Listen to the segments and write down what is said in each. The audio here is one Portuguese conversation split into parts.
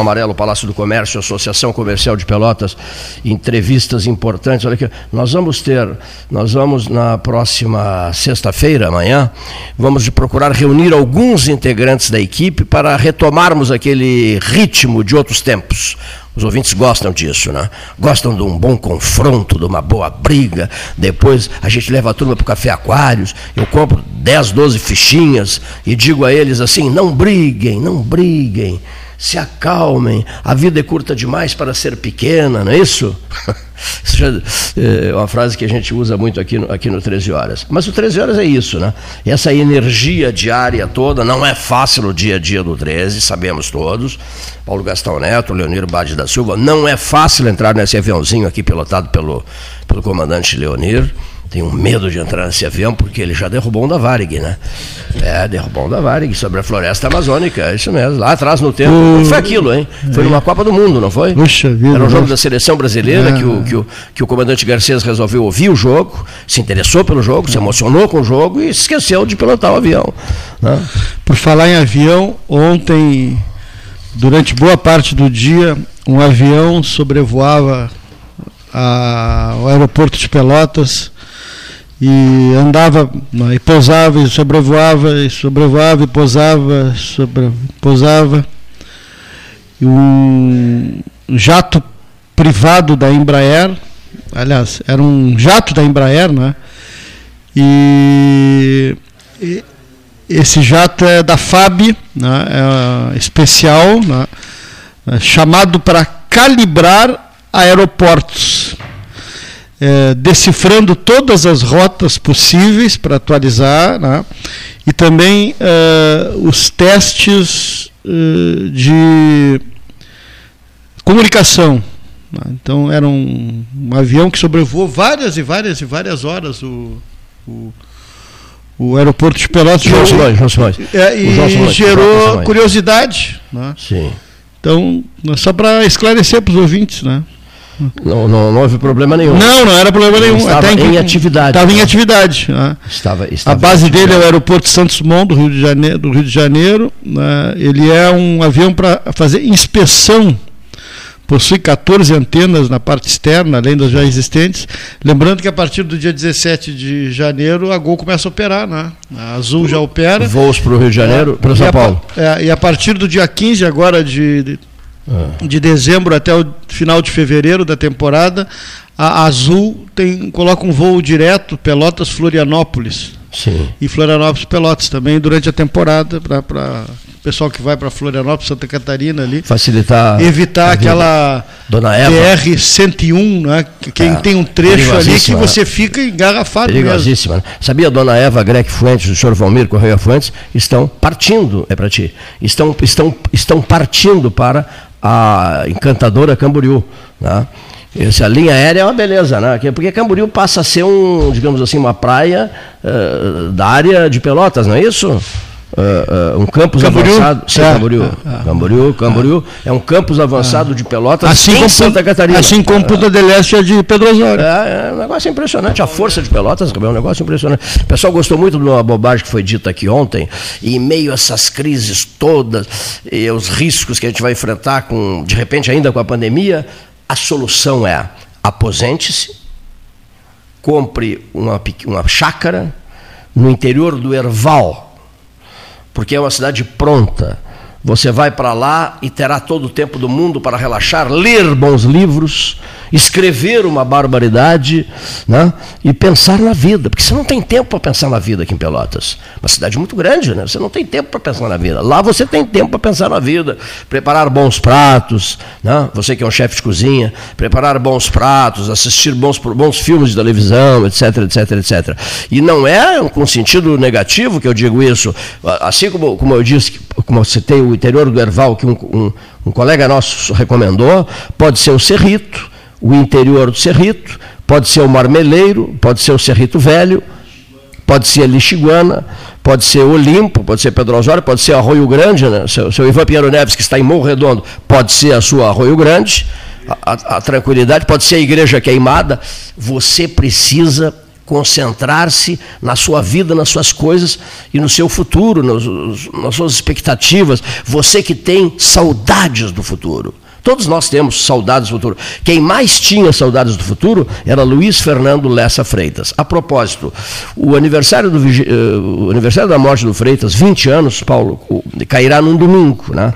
Amarelo, Palácio do Comércio, Associação Comercial de Pelotas, entrevistas importantes. Olha aqui, nós vamos ter, nós vamos na próxima sexta-feira, amanhã, vamos procurar reunir alguns integrantes da equipe para retomarmos aquele ritmo de outros tempos. Os ouvintes gostam disso, né? Gostam de um bom confronto, de uma boa briga. Depois a gente leva a turma para o Café Aquários, eu compro 10, 12 fichinhas e digo a eles assim: não briguem, não briguem, se acalmem, a vida é curta demais para ser pequena, não é isso? Isso é uma frase que a gente usa muito aqui no, aqui no 13 Horas. Mas o 13 Horas é isso, né? Essa energia diária toda, não é fácil o dia a dia do 13, sabemos todos. Paulo Gastão Neto, Leonir Bade da Silva, não é fácil entrar nesse aviãozinho aqui pilotado pelo, pelo comandante Leonir tenho medo de entrar nesse avião porque ele já derrubou um da Varig, né? É, derrubou um da Varig sobre a floresta amazônica, é isso mesmo. Lá atrás no tempo. O... Foi aquilo, hein? Foi numa Copa do Mundo, não foi? Puxa vida. Era um jogo da seleção brasileira é. que, o, que, o, que o comandante Garcês resolveu ouvir o jogo, se interessou pelo jogo, é. se emocionou com o jogo e esqueceu de pilotar o avião. Né? Por falar em avião, ontem, durante boa parte do dia, um avião sobrevoava a, o aeroporto de Pelotas e andava e pousava e sobrevoava e sobrevoava e pousava sobre, pousava. E um jato privado da Embraer aliás era um jato da Embraer né e, e esse jato é da FAB né, é? Especial né, é chamado para calibrar aeroportos é, decifrando todas as rotas possíveis para atualizar, né? e também é, os testes é, de comunicação. Né? Então era um, um, avião que sobrevoou várias e várias e várias horas o, o, o aeroporto de Pelotas. João Simões, João Simões. É, e Simões, gerou curiosidade. Né? Sim. Então, só para esclarecer para os ouvintes, né? Não, não, não, houve problema nenhum. Não, não era problema nenhum. Estava Até em, em atividade. Estava em atividade. Né? Estava, estava a base dele é o aeroporto Santos Dumont, do Rio de Janeiro. Do Rio de Janeiro né? Ele é um avião para fazer inspeção. Possui 14 antenas na parte externa, além das já existentes. Lembrando que a partir do dia 17 de janeiro a Gol começa a operar, né? A Azul já opera. Voos para o Rio de Janeiro, é, para São Paulo. A, é, e a partir do dia 15 agora de, de é. de dezembro até o final de fevereiro da temporada, a Azul tem, coloca um voo direto Pelotas-Florianópolis. Sim. E Florianópolis-Pelotas também durante a temporada, para o pessoal que vai para Florianópolis, Santa Catarina ali. Facilitar. Evitar aquela BR-101, né? Quem é, tem um trecho ali que você fica engarrafado perigosíssima. Mesmo. Né? Sabia, dona Eva Greg Fuentes, o senhor Valmir Correia Fuentes, estão partindo, é para ti, estão, estão, estão partindo para a encantadora Camboriú. Né? Essa linha aérea é uma beleza, né? Porque Camboriú passa a ser um, digamos assim, uma praia uh, da área de Pelotas, não é isso? Uh, uh, um campus Camboriú? avançado. Sim, é, Camboriú. É, é. Camboriú, Camboriú é um campus avançado de Pelotas assim como, Santa Catarina. Assim como Punta del Este é de Pedro Osório. É, é um negócio impressionante. A força de Pelotas é um negócio impressionante. O pessoal gostou muito de uma bobagem que foi dita aqui ontem, e em meio a essas crises todas, e os riscos que a gente vai enfrentar, com, de repente, ainda com a pandemia, a solução é aposente-se, compre uma, uma chácara no interior do Erval porque é uma cidade pronta. Você vai para lá e terá todo o tempo do mundo para relaxar, ler bons livros, escrever uma barbaridade né? e pensar na vida. Porque você não tem tempo para pensar na vida aqui em Pelotas. Uma cidade muito grande, né? você não tem tempo para pensar na vida. Lá você tem tempo para pensar na vida, preparar bons pratos, né? você que é um chefe de cozinha, preparar bons pratos, assistir bons, bons filmes de televisão, etc, etc, etc. E não é com sentido negativo que eu digo isso. Assim como, como eu disse, como eu citei o interior do Erval, que um, um, um colega nosso recomendou, pode ser o Cerrito, o interior do Cerrito, pode ser o Marmeleiro, pode ser o Cerrito Velho, pode ser a Lixiguana, pode ser Olimpo, pode ser Pedro Osório, pode ser Arroio Grande, né? seu, seu Ivan Pinheiro Neves, que está em Morro Redondo, pode ser a sua Arroio Grande, a, a, a tranquilidade, pode ser a Igreja Queimada. Você precisa concentrar-se na sua vida, nas suas coisas e no seu futuro, nos, nas suas expectativas. Você que tem saudades do futuro. Todos nós temos saudades do futuro. Quem mais tinha saudades do futuro era Luiz Fernando Lessa Freitas. A propósito, o aniversário, do, uh, o aniversário da morte do Freitas, 20 anos, Paulo, cairá num domingo, né?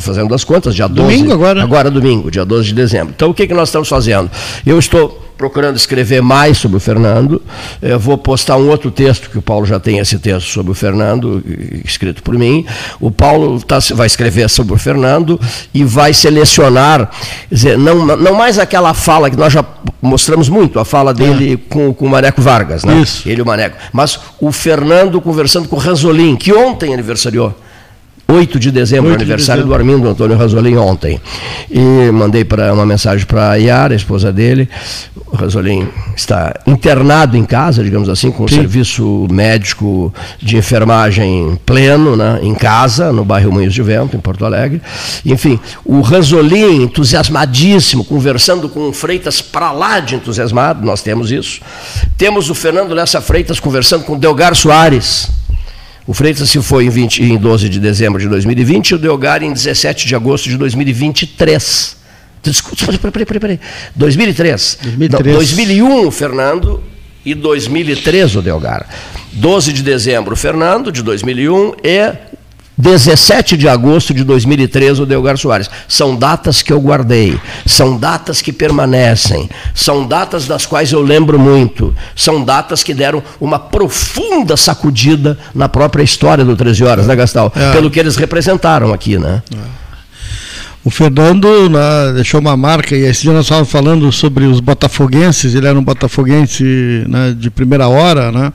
Fazendo as contas, dia 12. Domingo agora? Agora domingo, dia 12 de dezembro. Então o que, que nós estamos fazendo? Eu estou procurando escrever mais sobre o Fernando. Eu vou postar um outro texto, que o Paulo já tem esse texto sobre o Fernando, escrito por mim. O Paulo tá, vai escrever sobre o Fernando e vai selecionar, dizer, não, não mais aquela fala que nós já mostramos muito, a fala dele é. com, com o Maneco Vargas, né? Isso. ele e o Maneco, mas o Fernando conversando com o Ranzolin, que ontem aniversariou. 8 de dezembro, 8 aniversário de dezembro. do Armindo Antônio Rasolim ontem. E mandei para uma mensagem para a Yara, a esposa dele. O Rasolim está internado em casa, digamos assim, com Sim. serviço médico de enfermagem pleno, né, em casa, no bairro Moinhos de Vento, em Porto Alegre. Enfim, o Rasolim, entusiasmadíssimo, conversando com o Freitas para lá de entusiasmado, nós temos isso. Temos o Fernando Lessa Freitas conversando com o Delgar Soares o Freitas se foi em, 20, em 12 de dezembro de 2020 e o Delgar em 17 de agosto de 2023. Desculpa, peraí, peraí, peraí. 2003. 2003. Não, 2001 o Fernando e 2003 o Delgar. 12 de dezembro o Fernando, de 2001, e 17 de agosto de 2013, o Delgar Soares. São datas que eu guardei, são datas que permanecem, são datas das quais eu lembro muito, são datas que deram uma profunda sacudida na própria história do 13 Horas, né, Gastal? É. Pelo que eles representaram aqui, né? É. O Fernando né, deixou uma marca, e esse dia nós estávamos falando sobre os botafoguenses, ele era um botafoguense né, de primeira hora, né?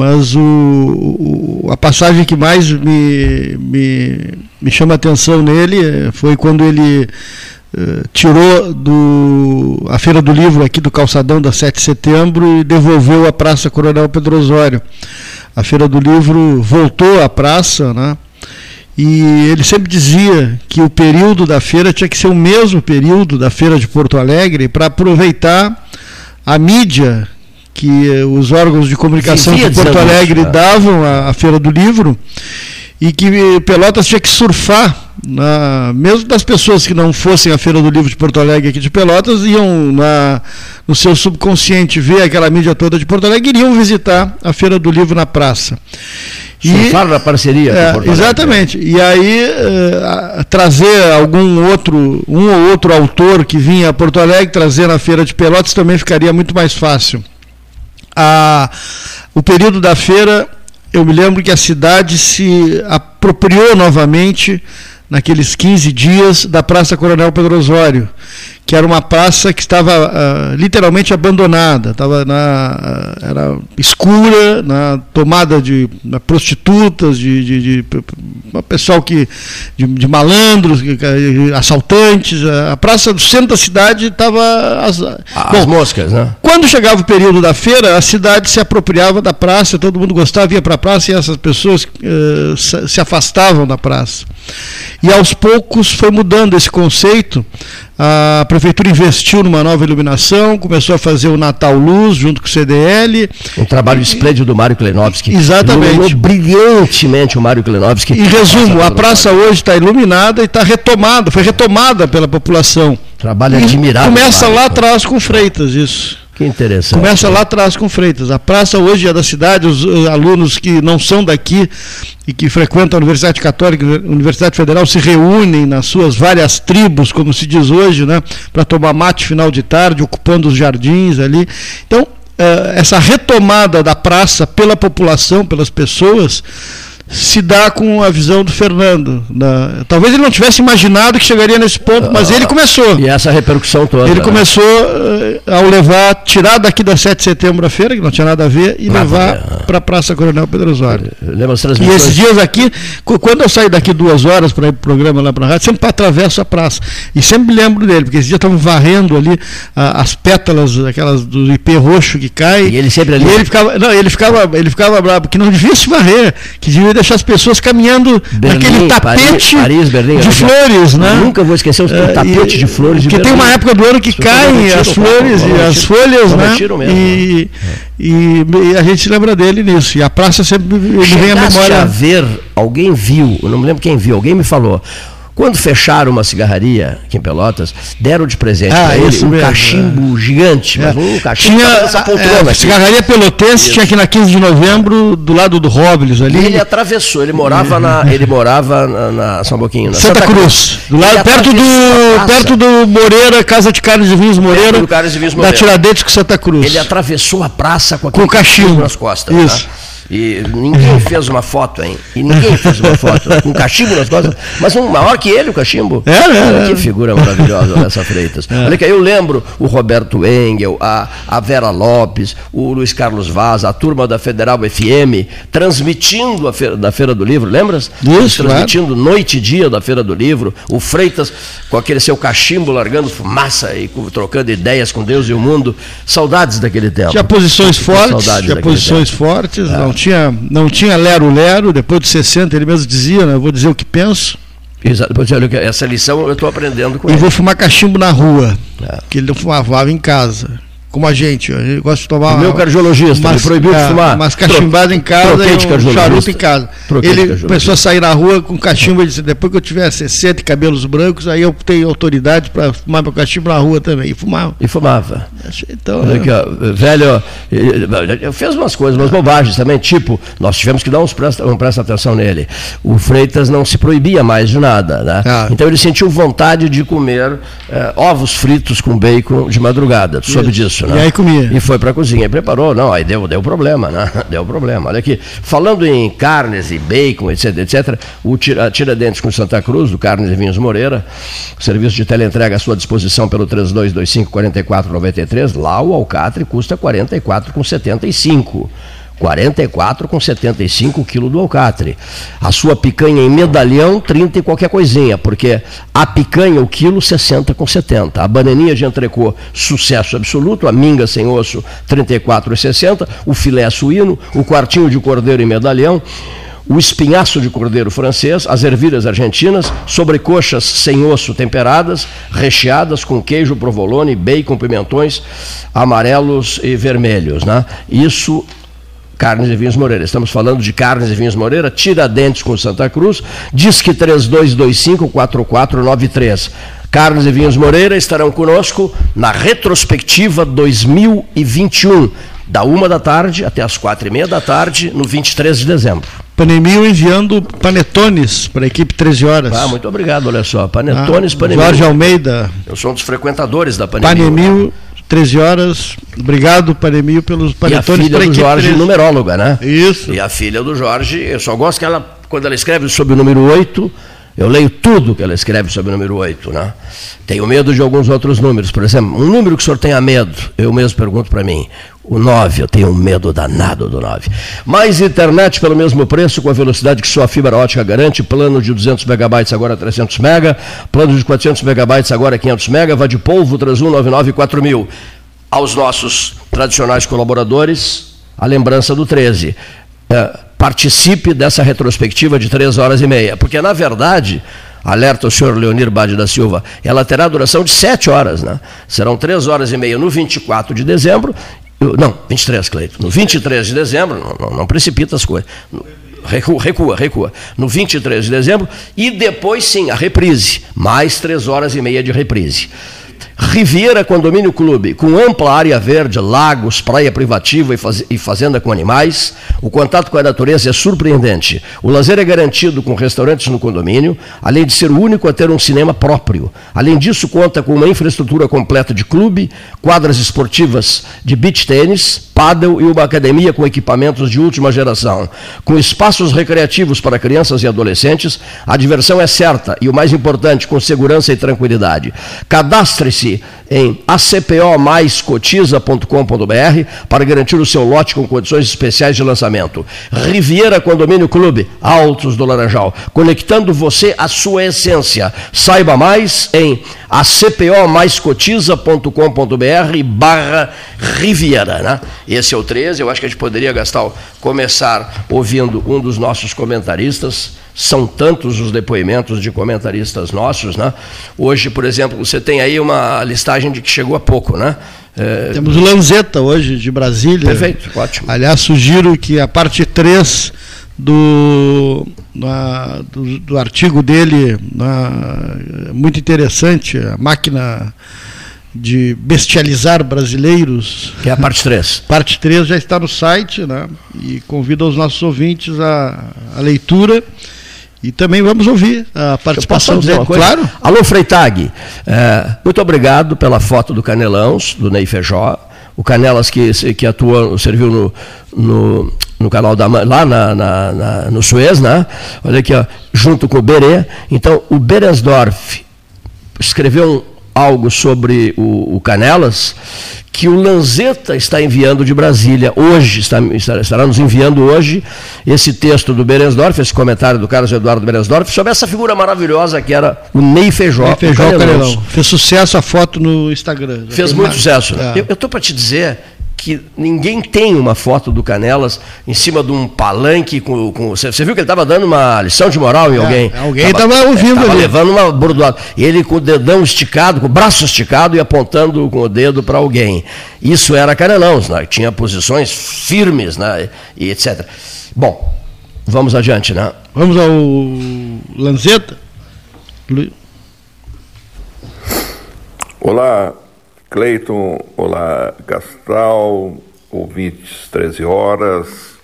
Mas o, o, a passagem que mais me, me, me chama a atenção nele eh, foi quando ele uh, tirou do, a Feira do Livro aqui do calçadão da 7 de setembro e devolveu à Praça Coronel Pedro Osório. A Feira do Livro voltou à praça, né? E ele sempre dizia que o período da feira tinha que ser o mesmo período da feira de Porto Alegre para aproveitar a mídia que eh, os órgãos de comunicação de Porto Alegre davam à, Feira do Livro e que Pelotas tinha que surfar, na, mesmo das pessoas que não fossem à Feira do Livro de Porto Alegre aqui de Pelotas, iam na, no seu subconsciente ver aquela mídia toda de Porto Alegre e iriam visitar a Feira do Livro na praça. Surfar na parceria é, Exatamente. E aí uh, trazer algum outro, um ou outro autor que vinha a Porto Alegre, trazer na Feira de Pelotas também ficaria muito mais fácil a, o período da feira, eu me lembro que a cidade se apropriou novamente naqueles 15 dias da Praça Coronel Pedro Osório que era uma praça que estava uh, literalmente abandonada, estava na, uh, era escura, na tomada de na prostitutas, de, de, de, de pessoal que de, de malandros, assaltantes. A praça do centro da cidade estava as, as bom, moscas, né? Quando chegava o período da feira, a cidade se apropriava da praça, todo mundo gostava, ia para a praça e essas pessoas uh, se afastavam da praça. E aos poucos foi mudando esse conceito a prefeitura investiu numa nova iluminação, começou a fazer o Natal Luz junto com o CDL. Um trabalho esplêndido do Mário Klenovski. Exatamente. brilhantemente o Mário Klenovski. Em resumo, a praça hoje está iluminada e está retomada, foi retomada pela população. Trabalho admirável. Começa lá atrás com Freitas, isso. Que interessante. Começa lá atrás com Freitas. A praça hoje é da cidade, os alunos que não são daqui e que frequentam a Universidade Católica, a Universidade Federal, se reúnem nas suas várias tribos, como se diz hoje, né, para tomar mate final de tarde, ocupando os jardins ali. Então, eh, essa retomada da praça pela população, pelas pessoas, se dá com a visão do Fernando. Da, talvez ele não tivesse imaginado que chegaria nesse ponto, mas ele começou. E essa repercussão toda. Ele né? começou uh, ao levar, tirar daqui da 7 de setembro a feira, que não tinha nada a ver, e pra levar para a Praça Coronel Pedro Osório. E esses dias aqui, quando eu saio daqui duas horas para ir para o programa lá para a rádio, sempre atravesso a praça. E sempre lembro dele, porque esse dia estavam varrendo ali as pétalas aquelas do IP roxo que cai. E ele sempre ali. E ele ficava, não, ele ficava, ele ficava bravo, que não devia se varrer, que devia deixar as pessoas caminhando Berlim, naquele tapete Paris, Berlim, de flores, né? Nunca vou esquecer o é, tapete de flores de Que tem uma época do ano que caem as flores e as folhas, né? E, e, e, a gente lembra dele nisso. E a praça sempre me vem à memória. a ver, alguém viu, eu não me lembro quem viu, alguém me falou quando fecharam uma cigarraria aqui em Pelotas, deram de presente ah, para ele um mesmo, cachimbo é. gigante, mas é. um cachimbo tinha, essa poltrona. É, cigarraria Pelotense Isso. tinha aqui na 15 de novembro, do lado do Robles ali. Ele atravessou, ele morava na, ele morava na, na São Boquinho, na Santa, Santa Cruz, Cruz, do lado perto do perto do Moreira, Casa de Carlos de Vinhos Moreira, Carlos de Vinhos Moreira. da Tiradentes com Santa Cruz. Ele atravessou a praça com com cachimbo nas costas. Isso. Tá? E ninguém fez uma foto, hein? E ninguém fez uma foto com cachimbo nas costas, mas um maior que ele, o cachimbo. É, é, é. Que figura maravilhosa nessa Freitas. É. Olha que eu lembro o Roberto Engel, a, a Vera Lopes, o Luiz Carlos Vaz, a turma da Federal FM, transmitindo a feira, da Feira do Livro, lembras? Isso, Transmitindo claro. noite e dia da Feira do Livro, o Freitas com aquele seu cachimbo largando fumaça e trocando ideias com Deus e o mundo. Saudades daquele tempo. Tinha posições fortes, tinha posições tempo. fortes, é. não tinha, não tinha lero-lero, depois de 60 ele mesmo dizia, né, eu vou dizer o que penso. Exato, essa lição eu estou aprendendo com e ele. E vou fumar cachimbo na rua, é. que ele não fumava em casa como a gente. A gente gosta de tomar. O meu cardiologista mas, proibiu de fumar. Mas cachimbado em casa e um charuto em casa. ele começou a sair na rua com cachimbo e disse: depois que eu tiver 60 e cabelos brancos, aí eu tenho autoridade para fumar meu cachimbo na rua também. E fumava. E fumava. Então, ó, velho, eu fez umas coisas, umas bobagens também, tipo, nós tivemos que dar uns presta, um presta atenção nele. O Freitas não se proibia mais de nada, né? Ah. Então ele sentiu vontade de comer eh, ovos fritos com bacon de madrugada. Tu soube disso? Isso, né? E aí comia. E foi para a cozinha e preparou. Não, aí deu, deu problema, né? Deu problema. Olha aqui, falando em carnes e bacon, etc, etc, o tira, Tiradentes com Santa Cruz, do Carnes e Vinhos Moreira, serviço de teleentrega à sua disposição pelo 3225 4493, lá o alcatre custa 44,75. 44 com 75 quilos do alcatre. A sua picanha em medalhão, 30 e qualquer coisinha, porque a picanha, o quilo, 60 com 70. A bananinha de entrecô, sucesso absoluto. A minga sem osso, 34,60. O filé suíno, o quartinho de cordeiro em medalhão o espinhaço de cordeiro francês, as ervilhas argentinas, sobrecoxas sem osso temperadas, recheadas com queijo provolone, bacon, pimentões amarelos e vermelhos. Né? Isso Carnes e Vinhos Moreira. Estamos falando de Carnes e Vinhos Moreira, Tiradentes com Santa Cruz, Disque 3225-4493. Carnes e Vinhos Moreira estarão conosco na retrospectiva 2021, da uma da tarde até as quatro e meia da tarde, no 23 de dezembro. Panemil enviando panetones para a equipe 13 horas. Ah, muito obrigado, olha só. Panetones, ah, Panemil. Jorge Almeida. Eu sou um dos frequentadores da Panemil. Panemil. Né? 13 horas. Obrigado, Panemil, pelos panetones. E a filha do Jorge, 13. numeróloga, né? Isso. E a filha do Jorge, eu só gosto que ela, quando ela escreve sobre o número 8, eu leio tudo que ela escreve sobre o número 8, né? Tenho medo de alguns outros números. Por exemplo, um número que o senhor tenha medo, eu mesmo pergunto para mim. O 9, eu tenho um medo danado do 9. Mais internet pelo mesmo preço, com a velocidade que sua fibra ótica garante. Plano de 200 megabytes agora 300 mega. Plano de 400 megabytes agora 500 mega. Vá de polvo 3199 4000. Aos nossos tradicionais colaboradores, a lembrança do 13. É, participe dessa retrospectiva de 3 horas e meia. Porque, na verdade, alerta o senhor Leonir Bade da Silva, ela terá duração de 7 horas. Né? Serão 3 horas e meia no 24 de dezembro não, 23, Cleito. No 23 de dezembro, não, não, não precipita as coisas. Recua, recua, recua. No 23 de dezembro, e depois sim, a reprise. Mais três horas e meia de reprise. Riviera Condomínio Clube, com ampla área verde, lagos, praia privativa e fazenda com animais. O contato com a natureza é surpreendente. O lazer é garantido com restaurantes no condomínio, além de ser o único a ter um cinema próprio. Além disso, conta com uma infraestrutura completa de clube, quadras esportivas de beach tênis, paddle e uma academia com equipamentos de última geração. Com espaços recreativos para crianças e adolescentes, a diversão é certa e, o mais importante, com segurança e tranquilidade. Cadastre-se em acpomaiscotiza.com.br para garantir o seu lote com condições especiais de lançamento. Riviera Condomínio Clube, Altos do Laranjal, conectando você à sua essência. Saiba mais em acpomaiscotiza.com.br barra Riviera. Né? Esse é o 13, eu acho que a gente poderia, Gastal, começar ouvindo um dos nossos comentaristas, são tantos os depoimentos de comentaristas nossos, né? Hoje, por exemplo, você tem aí uma listagem de que chegou há pouco, né? É... Temos o Lanzetta hoje, de Brasília. Perfeito, ótimo. Aliás, sugiro que a parte 3 do, na, do, do, artigo dele, na, muito interessante, a máquina de bestializar brasileiros. Que é a parte 3. Parte 3 já está no site, né? E convido os nossos ouvintes à, à leitura. E também vamos ouvir a participação dele. Claro. Alô, Freitag, é, muito obrigado pela foto do Canelãos, do Ney Feijó. O Canelas que, que atua, serviu no, no, no canal da lá na, na, na, no Suez, né? Olha aqui, ó, junto com o Berê. Então, o Berensdorf escreveu algo sobre o, o Canelas que o Lanzetta está enviando de Brasília hoje, está, estará nos enviando hoje esse texto do Berensdorf, esse comentário do Carlos Eduardo Berensdorf, sobre essa figura maravilhosa que era o Ney Feijó. Ney Feijó Canelão. Fez sucesso a foto no Instagram. Fez muito mais. sucesso. É. Eu estou para te dizer que ninguém tem uma foto do Canelas em cima de um palanque com. com você, viu que ele estava dando uma lição de moral em é, alguém? Alguém estava ouvindo tava ali. levando uma bordoada. Ele com o dedão esticado, com o braço esticado e apontando com o dedo para alguém. Isso era Canelão, né? tinha posições firmes né? e etc. Bom, vamos adiante, né? Vamos ao Lanzetta. Olá, Cleiton, olá Gastal, ouvintes 13 horas.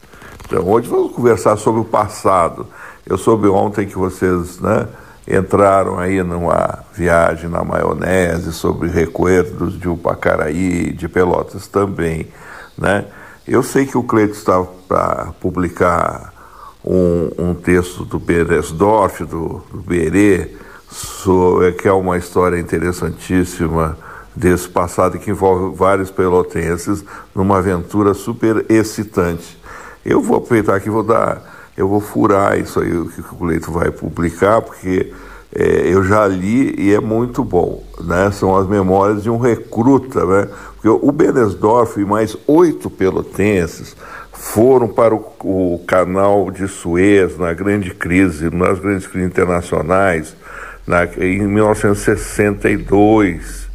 Então, hoje vamos conversar sobre o passado. Eu soube ontem que vocês né, entraram aí numa viagem na maionese sobre recuerdos de Upacaraí, de Pelotas também. Né? Eu sei que o Cleiton está para publicar um, um, texto do Beresdorf, do, do Berê, que é uma história interessantíssima desse passado que envolve vários pelotenses numa aventura super excitante. Eu vou aproveitar aqui, vou dar, eu vou furar isso aí que o Leito vai publicar, porque é, eu já li e é muito bom, né? São as memórias de um recruta, né? Porque o Benesdorf e mais oito pelotenses foram para o, o canal de Suez na grande crise, nas grandes crises internacionais, na, em 1962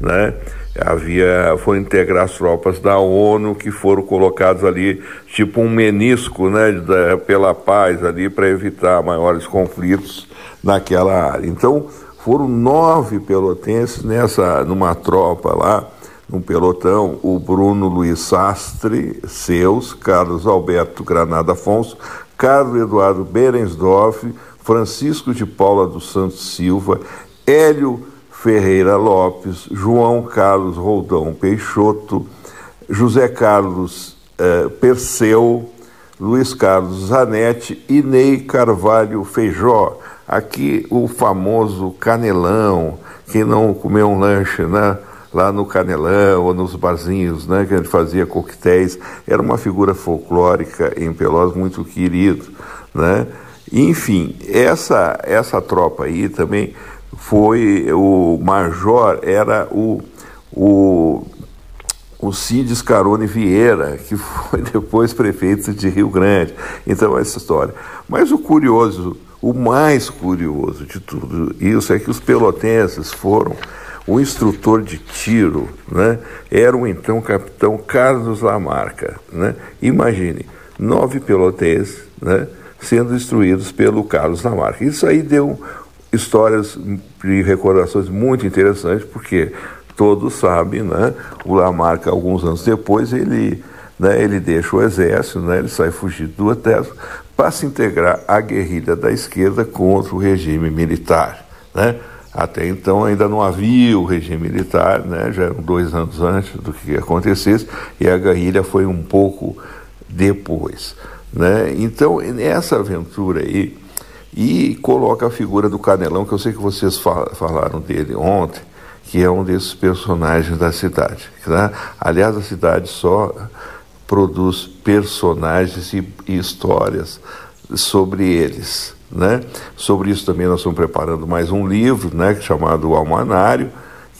né? Havia, foram integrar as tropas da ONU que foram colocados ali, tipo um menisco, né, da, pela paz ali para evitar maiores conflitos naquela área. Então, foram nove pelotenses nessa, numa tropa lá, num pelotão, o Bruno Luiz Sastre, seus, Carlos Alberto Granada Afonso, Carlos Eduardo Berensdorf, Francisco de Paula dos Santos Silva, Hélio Ferreira Lopes, João Carlos Roldão Peixoto, José Carlos eh, Perseu, Luiz Carlos Zanetti e Ney Carvalho Feijó. Aqui o famoso Canelão, quem não comeu um lanche, né? Lá no Canelão ou nos barzinhos, né? Que a gente fazia coquetéis. Era uma figura folclórica em Pelotas muito querido, né? Enfim, essa, essa tropa aí também foi o major, era o, o, o Cid Scarone Vieira, que foi depois prefeito de Rio Grande. Então, essa história. Mas o curioso, o mais curioso de tudo isso é que os pelotenses foram. O instrutor de tiro né, era o então capitão Carlos Lamarca. Né? Imagine, nove pelotenses né, sendo instruídos pelo Carlos Lamarca. Isso aí deu histórias e recordações muito interessantes, porque todos sabem, né? O Lamarca, alguns anos depois, ele, né, ele deixa o exército, né, ele sai fugido do exército para se integrar à guerrilha da esquerda contra o regime militar, né? Até então ainda não havia o regime militar, né? já eram dois anos antes do que acontecesse, e a guerrilha foi um pouco depois. Né? Então, nessa aventura aí, e coloca a figura do Canelão, que eu sei que vocês falaram dele ontem, que é um desses personagens da cidade. Né? Aliás, a cidade só produz personagens e, histórias sobre eles. Né? Sobre isso também nós estamos preparando mais um livro, né, chamado O Almanário,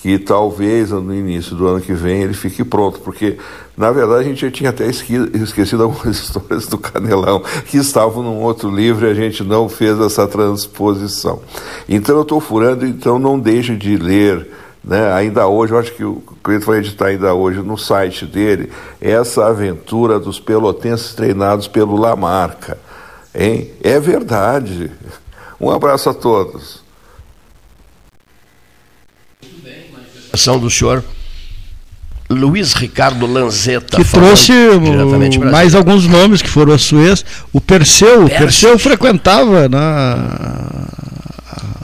que talvez no início do ano que vem ele fique pronto, porque na verdade a gente já tinha até esquecido algumas histórias do Canelão que estavam num outro livro e a gente não fez essa transposição. Então eu estou furando, então não deixe de ler. Né? Ainda hoje, eu acho que o cliente vai editar ainda hoje no site dele essa aventura dos pelotenses treinados pelo Lamarca. Hein? É verdade. Um abraço a todos. ação do senhor Luiz Ricardo Lanzetta. Que trouxe mais alguns nomes que foram a Suez. O Perseu, o Perseu frequentava na,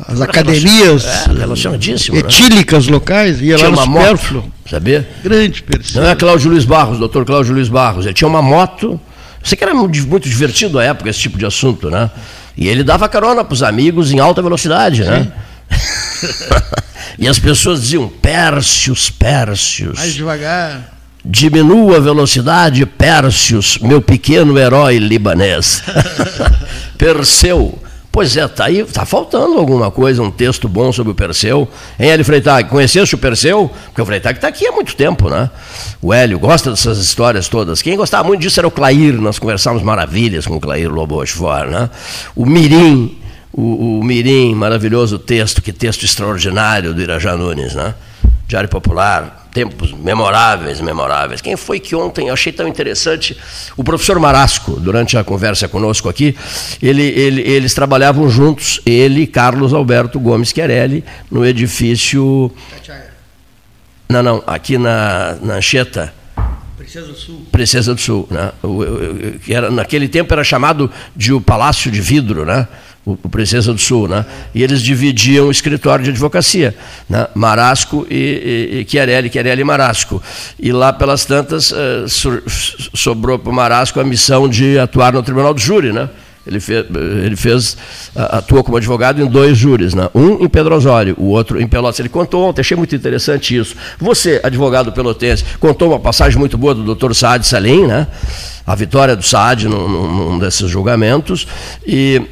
as academias é, relacionadíssimo, né? etílicas né? locais, ia tinha lá no Supérfluo. Sabia? Grande Perseu. Não é Cláudio Luiz Barros, doutor Cláudio Luiz Barros. Ele tinha uma moto. Você que era muito divertido à época esse tipo de assunto, né? E ele dava carona para os amigos em alta velocidade, né? E as pessoas diziam: Pérsios, Pérsios. Mais devagar. Diminua a velocidade, Pérsios, meu pequeno herói libanês. Perseu. Pois é, tá aí, tá faltando alguma coisa, um texto bom sobre o Perseu. Hein, Hélio Freitag? Conheceste o Perseu? Porque o Freitag está aqui há muito tempo, né? O Hélio gosta dessas histórias todas. Quem gostava muito disso era o Clair, nós conversávamos maravilhas com o Clair Lobo Rochefort, né? O Mirim, o, o Mirim, maravilhoso texto, que texto extraordinário do Irajá Nunes, né? Diário Popular, tempos memoráveis, memoráveis. Quem foi que ontem, eu achei tão interessante, o professor Marasco, durante a conversa conosco aqui, ele, ele, eles trabalhavam juntos, ele e Carlos Alberto Gomes Querelli, no edifício... Não, não, aqui na, na Anchieta, Princesa do Sul. Princesa do Sul, né? O, o, o, era, naquele tempo era chamado de o Palácio de Vidro, né? O, o Princesa do Sul, né? e eles dividiam o escritório de advocacia, né? Marasco e, e, e Chiarelli, Chiarelli e Marasco. E lá, pelas tantas, uh, so, sobrou para o Marasco a missão de atuar no Tribunal do Júri, né? Ele fez, ele fez, atuou como advogado em dois júris, né? um em Pedro Osório, o outro em Pelotas. Ele contou ontem, achei muito interessante isso. Você, advogado pelotense, contou uma passagem muito boa do doutor Saad Salim, né? a vitória do Saad num, num desses julgamentos, e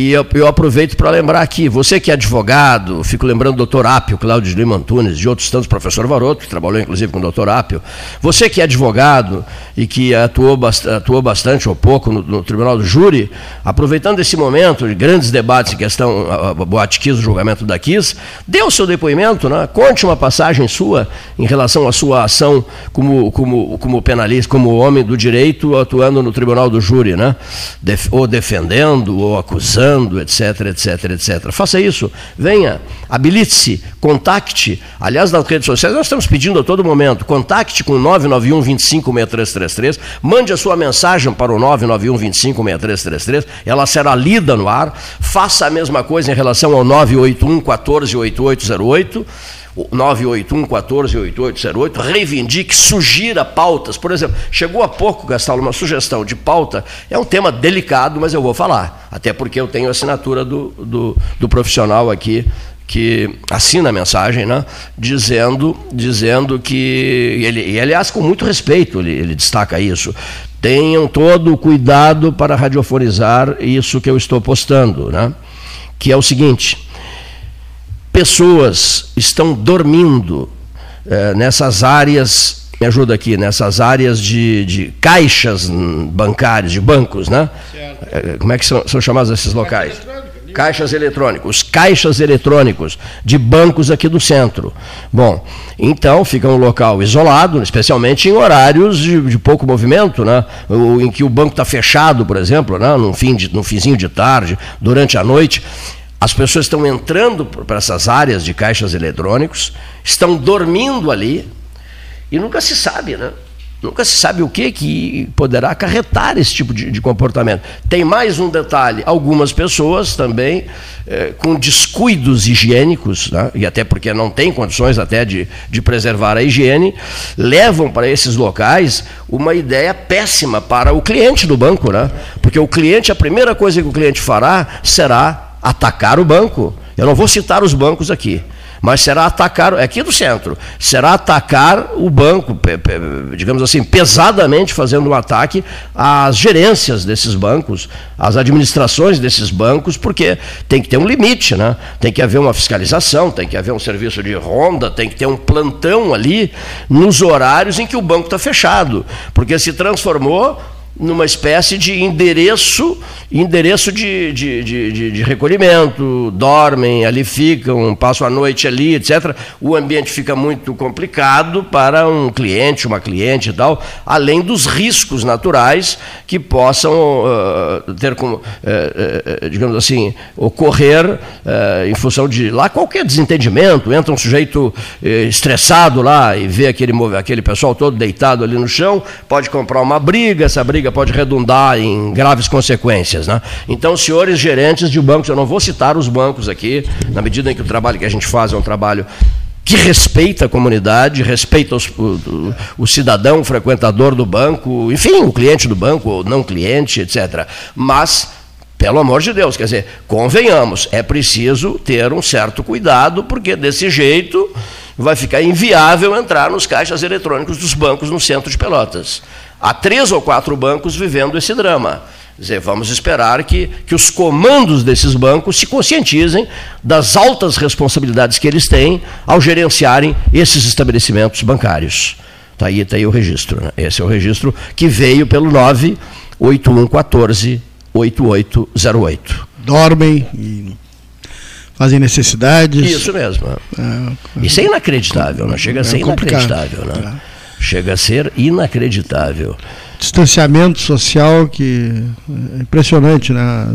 e eu, eu aproveito para lembrar aqui, você que é advogado, fico lembrando do doutor Apio, Cláudio de Lima Antunes, de outros tantos, professor Varoto, que trabalhou inclusive com o doutor Apio, você que é advogado e que atuou, atuou bastante ou pouco no, no, Tribunal do Júri, aproveitando esse momento de grandes debates em questão, boate Kiss, o julgamento da Kiss, dê o seu depoimento, né? conte uma passagem sua em relação à sua ação como, como, como penalista, como homem do direito atuando no Tribunal do Júri, né? Def, ou defendendo, ou acusando, etc, etc, etc. Faça isso, venha, habilite-se, contacte. Aliás, nas redes sociais nós estamos pedindo a todo momento, contacte com 991 25 6333, mande a sua mensagem para o 991 25 6333, ela será lida no ar. Faça a mesma coisa em relação ao 981 14 8808 981 14 8808, reivindique, sugira pautas. Por exemplo, chegou há pouco, Gastalo, uma sugestão de pauta. É um tema delicado, mas eu vou falar. Até porque eu tenho assinatura do, do, do profissional aqui que assina a mensagem, né, dizendo, dizendo que, ele, e aliás com muito respeito, ele, ele destaca isso, tenham todo o cuidado para radiofonizar isso que eu estou postando, né, que é o seguinte, pessoas estão dormindo é, nessas áreas, me ajuda aqui, nessas áreas de, de caixas bancárias, de bancos, né? É, como é que são, são chamados esses locais? Caixas eletrônicos, caixas eletrônicos de bancos aqui do centro. Bom, então fica um local isolado, especialmente em horários de, de pouco movimento, né? em que o banco está fechado, por exemplo, né? no, fim de, no finzinho de tarde, durante a noite. As pessoas estão entrando para essas áreas de caixas eletrônicos, estão dormindo ali e nunca se sabe, né? Nunca se sabe o que, que poderá acarretar esse tipo de, de comportamento. Tem mais um detalhe: algumas pessoas também eh, com descuidos higiênicos, né? e até porque não têm condições até de, de preservar a higiene, levam para esses locais uma ideia péssima para o cliente do banco, né? Porque o cliente, a primeira coisa que o cliente fará será atacar o banco. Eu não vou citar os bancos aqui, mas será atacar, é aqui do centro, será atacar o banco, digamos assim, pesadamente fazendo um ataque às gerências desses bancos, às administrações desses bancos, porque tem que ter um limite, né? Tem que haver uma fiscalização, tem que haver um serviço de ronda, tem que ter um plantão ali nos horários em que o banco está fechado, porque se transformou numa espécie de endereço, endereço de, de, de, de, recolhimento, dormem, ali ficam, passam a noite ali, etc. O ambiente fica muito complicado para um cliente, uma cliente e tal, além dos riscos naturais que possam uh, ter como, uh, uh, digamos assim, ocorrer em função de lá qualquer desentendimento, entra um sujeito estressado lá e vê aquele, aquele pessoal todo deitado ali no chão, pode comprar uma briga, essa briga pode redundar em graves consequências. Né? Então, senhores gerentes de bancos, eu não vou citar os bancos aqui, na medida em que o trabalho que a gente faz é um trabalho que respeita a comunidade, respeita os, o, o, cidadão, o frequentador do banco, enfim, o cliente do banco, ou não cliente, etc. Mas, pelo amor de Deus, quer dizer, convenhamos, é preciso ter um certo cuidado, porque desse jeito vai ficar inviável entrar nos caixas eletrônicos dos bancos no centro de Pelotas. Há três ou quatro bancos vivendo esse drama. Quer dizer, vamos esperar que, que os comandos desses bancos se conscientizem das altas responsabilidades que eles têm ao gerenciarem esses estabelecimentos bancários. Está aí, tá aí o registro. Né? Esse é o registro que veio pelo 98114 8808. Dormem e fazem necessidades. Isso mesmo. É, Isso é inacreditável, não né? chega a ser é inacreditável. Né? É. Chega a ser inacreditável. Distanciamento social que é impressionante, né?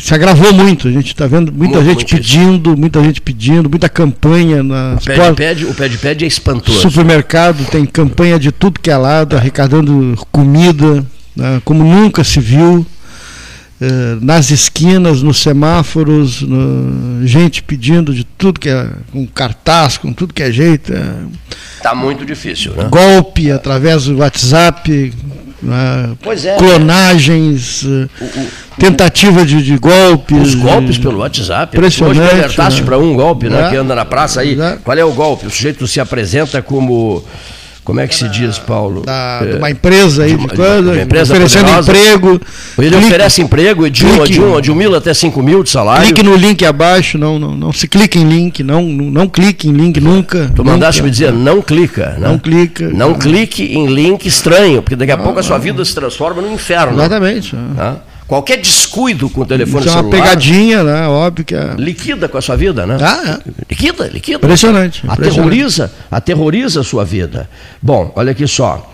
Se agravou muito, a gente está vendo muita muito, gente pedindo, isso. muita gente pedindo, muita campanha. Na o pé de pede, o pé de pede é espantoso. Supermercado tem campanha de tudo que é lado, arrecadando comida, né, como nunca se viu. Eh, nas esquinas, nos semáforos, no, gente pedindo de tudo que é, com cartaz, com tudo que é jeito. Está é, muito difícil, né? Golpe através do WhatsApp, né, pois é, clonagens, né? o, o, tentativa de, de, golpes. Os golpes pelo WhatsApp. Impressionante. Hoje alertaste né? para um golpe, né, é. que anda na praça aí. É. Qual é o golpe? O sujeito se apresenta como como é que se diz, Paulo? Da, é, de uma empresa aí, de, coisa, uma empresa oferecendo poderosa. emprego. Ele clique, oferece emprego de, clique, um, de, um, de um mil até cinco mil de salário. Clique no link abaixo, não, não, não se clique em link, não, não, não clique em link nunca. Tu mandaste me dizer, não clica. Né? Não clica. Não, não clique em link estranho, porque daqui a pouco a sua vida se transforma no inferno. Exatamente. Tá? Qualquer descuido com o telefone Isso celular. É uma pegadinha, né? Óbvio que é. Liquida com a sua vida, né? Ah, é. Liquida, liquida. Impressionante. Aterroriza, aterroriza a sua vida. Bom, olha aqui só.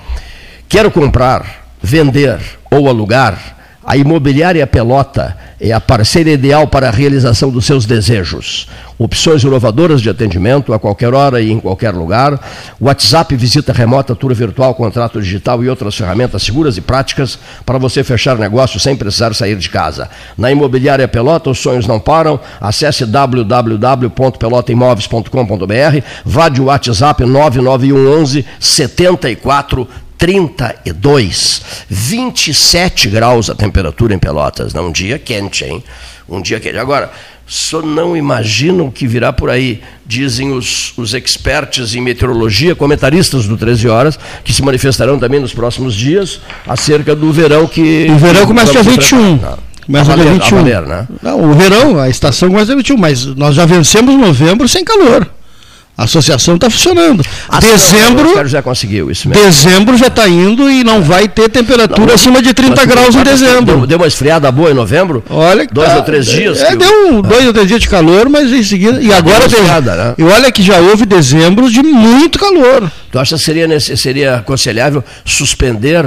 Quero comprar, vender ou alugar a Imobiliária Pelota é a parceira ideal para a realização dos seus desejos. Opções inovadoras de atendimento a qualquer hora e em qualquer lugar. WhatsApp, visita remota, tour virtual, contrato digital e outras ferramentas seguras e práticas para você fechar negócio sem precisar sair de casa. Na Imobiliária Pelota, os sonhos não param. Acesse www.pelotaimóveis.com.br. Vá de WhatsApp 99111 74 32, 27 graus a temperatura em Pelotas. Né? Um dia quente, hein? Um dia quente. Agora, só não imaginam o que virá por aí. Dizem os, os experts em meteorologia, comentaristas do 13 Horas, que se manifestarão também nos próximos dias acerca do verão que. O verão começa dia 21. Começa dia 21. Valer, né? Não, o verão, a estação começa dia 21, mas nós já vencemos novembro sem calor. A associação está funcionando. A dezembro. já conseguiu isso mesmo. Dezembro já está indo e não vai ter temperatura não, acima de 30 graus em dezembro. Deu, deu, uma esfriada boa em novembro? Olha Dois tá, ou três dias? É, deu dois ou três dias de calor, mas em seguida. E agora tem. Né? E olha que já houve dezembro de muito calor. Tu acha que seria, seria aconselhável suspender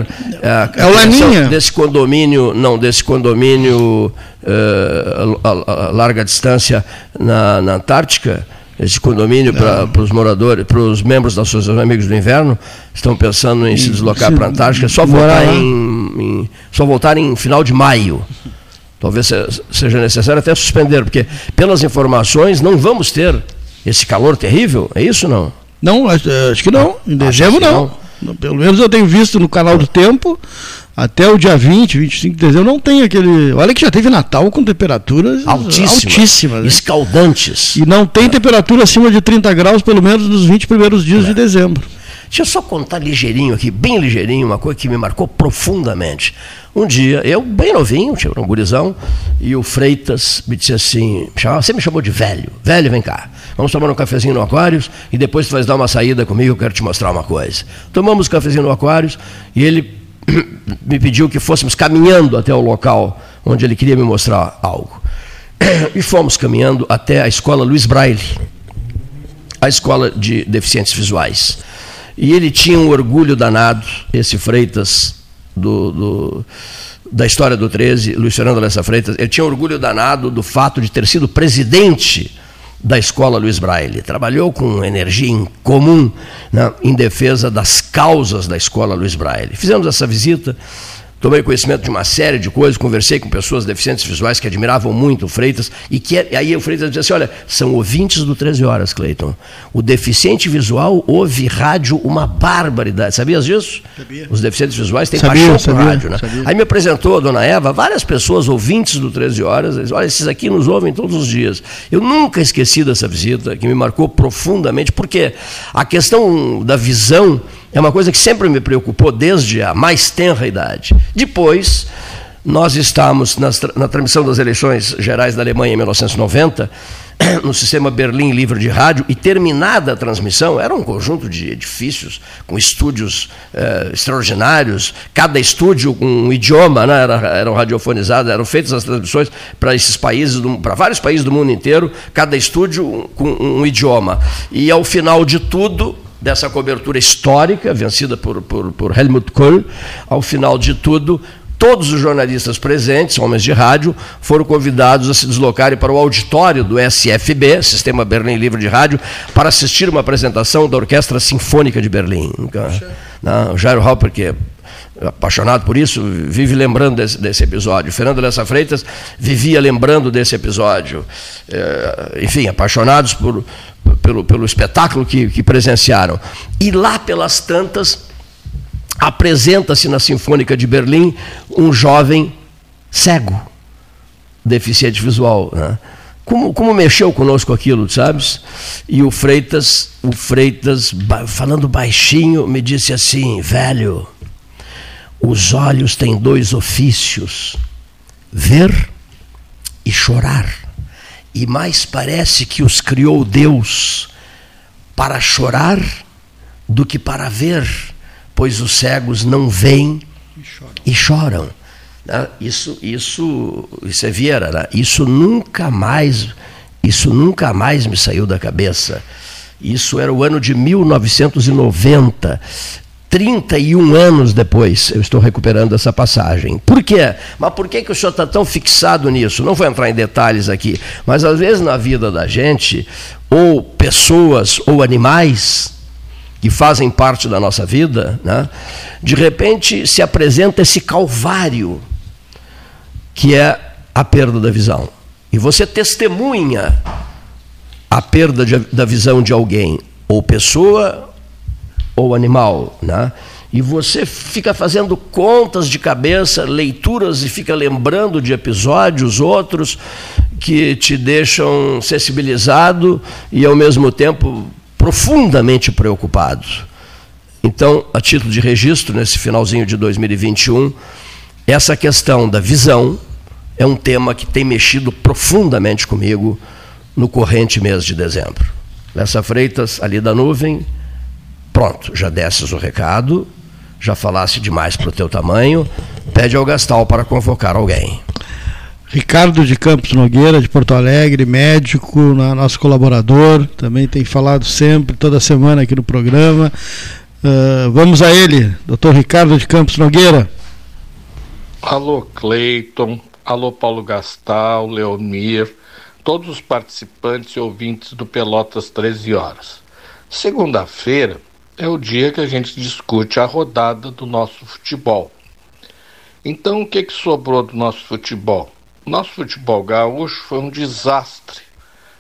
a, a, é a desse condomínio, não, desse condomínio uh, a, a, larga distância na, na Antártica? Esse condomínio para os moradores, para os membros da Associação Amigos do Inverno, estão pensando em se deslocar para a Antártica, só voltar em, em, só voltar em final de maio. Talvez seja necessário até suspender, porque pelas informações não vamos ter esse calor terrível, é isso não? Não, acho, que não. Em dezembro não. não. Pelo menos eu tenho visto no canal do Tempo até o dia 20, 25 de dezembro, não tem aquele. Olha que já teve Natal com temperaturas altíssimas, altíssimas né? escaldantes. E não tem temperatura acima de 30 graus, pelo menos nos 20 primeiros dias é. de dezembro. Deixa eu só contar ligeirinho aqui, bem ligeirinho, uma coisa que me marcou profundamente. Um dia, eu, bem novinho, tinha um gurizão, e o Freitas me disse assim: chamava, você me chamou de velho, velho, vem cá, vamos tomar um cafezinho no Aquários e depois tu vais dar uma saída comigo, eu quero te mostrar uma coisa. Tomamos um cafezinho no Aquários e ele me pediu que fôssemos caminhando até o local onde ele queria me mostrar algo. E fomos caminhando até a escola Luiz Braille, a escola de deficientes visuais. E ele tinha um orgulho danado, esse Freitas, do, do, da história do 13, Luiz Fernando Lessa Freitas, ele tinha um orgulho danado do fato de ter sido presidente da escola Luiz Braille. Trabalhou com energia em comum né, em defesa das causas da escola Luiz Braille. Fizemos essa visita tomei conhecimento de uma série de coisas, conversei com pessoas deficientes visuais que admiravam muito o Freitas, e que e aí o Freitas dizia assim: olha, são ouvintes do 13 Horas, Cleiton. O deficiente visual ouve rádio uma barbaridade. Sabias disso? Sabia. Os deficientes visuais têm sabia, paixão sabia, por rádio, né? Sabia. Aí me apresentou a dona Eva, várias pessoas ouvintes do 13 Horas, eles, olha, esses aqui nos ouvem todos os dias. Eu nunca esqueci dessa visita, que me marcou profundamente, porque a questão da visão é uma coisa que sempre me preocupou desde a mais tenra idade. Depois, nós estamos na transmissão das eleições gerais da Alemanha em 1990, no sistema Berlim Livre de Rádio, e terminada a transmissão, era um conjunto de edifícios com estúdios eh, extraordinários, cada estúdio com um idioma, né, era, eram radiofonizados, eram feitas as transmissões para esses países, para vários países do mundo inteiro, cada estúdio com um idioma. E ao final de tudo, dessa cobertura histórica, vencida por, por, por Helmut Kohl, ao final de tudo, todos os jornalistas presentes, homens de rádio, foram convidados a se deslocarem para o auditório do SFB, Sistema Berlim Livre de Rádio, para assistir uma apresentação da Orquestra Sinfônica de Berlim. O Jairo Hopper, que é apaixonado por isso, vive lembrando desse, desse, episódio. Fernando Lessa Freitas vivia lembrando desse episódio. É, enfim, apaixonados por, pelo, pelo espetáculo que, que presenciaram. E lá pelas tantas, apresenta-se na Sinfônica de Berlim um jovem cego, deficiente visual. Né? Como, como mexeu conosco aquilo, sabes? E o Freitas, o Freitas, falando baixinho, me disse assim, velho, os olhos têm dois ofícios: ver e chorar. E mais parece que os criou Deus para chorar do que para ver, pois os cegos não veem e choram. E choram. Né? Isso, isso, isso é Vieira, né? isso nunca mais, isso nunca mais me saiu da cabeça. Isso era o ano de 1990. 31 anos depois, eu estou recuperando essa passagem. Por quê? Mas por que, que o senhor está tão fixado nisso? Não vou entrar em detalhes aqui, mas às vezes na vida da gente, ou pessoas ou animais que fazem parte da nossa vida, né, de repente se apresenta esse calvário que é a perda da visão. E você testemunha a perda de, da visão de alguém, ou pessoa ou animal, né? E você fica fazendo contas de cabeça, leituras e fica lembrando de episódios outros que te deixam sensibilizado e ao mesmo tempo profundamente preocupado. Então, a título de registro, nesse finalzinho de 2021, essa questão da visão é um tema que tem mexido profundamente comigo no corrente mês de dezembro. Lessa Freitas, ali da nuvem, Pronto, já desses o recado, já falasse demais para o teu tamanho, pede ao Gastal para convocar alguém. Ricardo de Campos Nogueira, de Porto Alegre, médico, nosso colaborador, também tem falado sempre, toda semana aqui no programa. Uh, vamos a ele, doutor Ricardo de Campos Nogueira. Alô, Cleiton, alô, Paulo Gastal, Leomir, todos os participantes e ouvintes do Pelotas 13 Horas. Segunda-feira, é o dia que a gente discute a rodada do nosso futebol. Então, o que, que sobrou do nosso futebol? Nosso futebol gaúcho foi um desastre,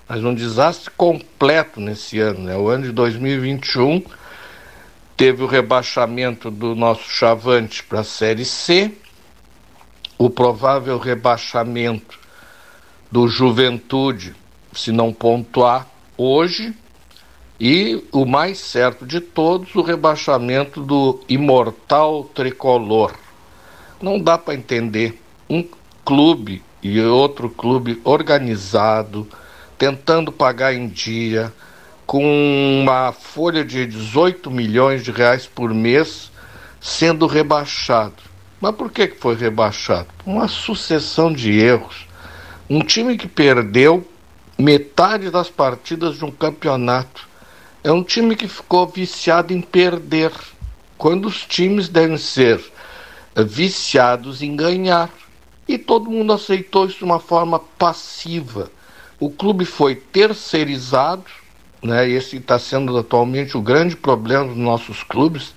mas um desastre completo nesse ano. Né? O ano de 2021 teve o rebaixamento do nosso Chavante para a Série C, o provável rebaixamento do Juventude, se não pontuar hoje, e o mais certo de todos, o rebaixamento do imortal tricolor. Não dá para entender um clube e outro clube organizado, tentando pagar em dia, com uma folha de 18 milhões de reais por mês, sendo rebaixado. Mas por que foi rebaixado? Uma sucessão de erros. Um time que perdeu metade das partidas de um campeonato é um time que ficou viciado em perder, quando os times devem ser viciados em ganhar. E todo mundo aceitou isso de uma forma passiva. O clube foi terceirizado, né? Esse está sendo atualmente o grande problema dos nossos clubes.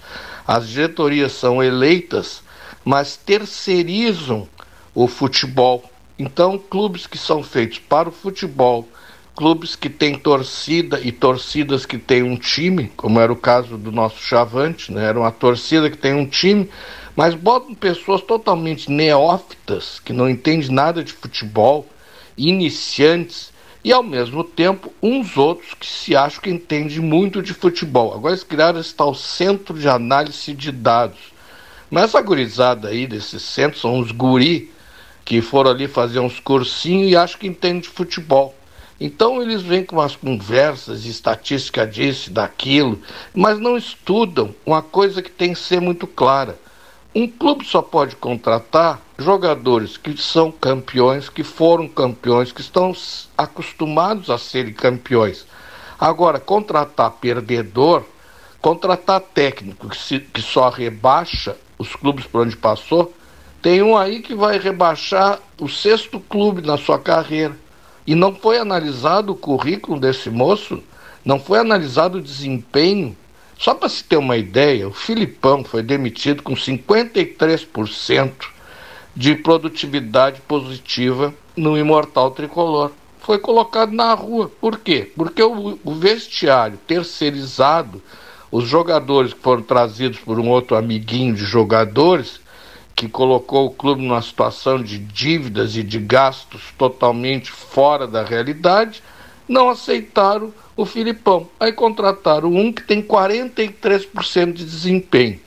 As diretorias são eleitas, mas terceirizam o futebol. Então, clubes que são feitos para o futebol, clubes que têm torcida e torcidas que têm um time, como era o caso do nosso Chavante, né? era uma torcida que tem um time, mas botam pessoas totalmente neófitas, que não entendem nada de futebol, iniciantes, e ao mesmo tempo uns outros que se acham que entendem muito de futebol. Agora eles criaram esse tal centro de análise de dados. Mas essa gurizada aí desse centro são os guri que foram ali fazer uns cursinhos e acham que entendem de futebol. Então eles vêm com umas conversas de estatística disso, daquilo, mas não estudam uma coisa que tem que ser muito clara. Um clube só pode contratar jogadores que são campeões, que foram campeões, que estão acostumados a serem campeões. Agora, contratar perdedor, contratar técnico que, se, que só rebaixa os clubes por onde passou, tem um aí que vai rebaixar o sexto clube na sua carreira. E não foi analisado o currículo desse moço, não foi analisado o desempenho. Só para se ter uma ideia, o Filipão foi demitido com 53% de produtividade positiva no Imortal Tricolor. Foi colocado na rua. Por quê? Porque o, o vestiário terceirizado, os jogadores que foram trazidos por um outro amiguinho de jogadores, que colocou o clube numa situação de dívidas e de gastos totalmente fora da realidade, não aceitaram o Filipão. Aí contrataram um que tem 43% de desempenho.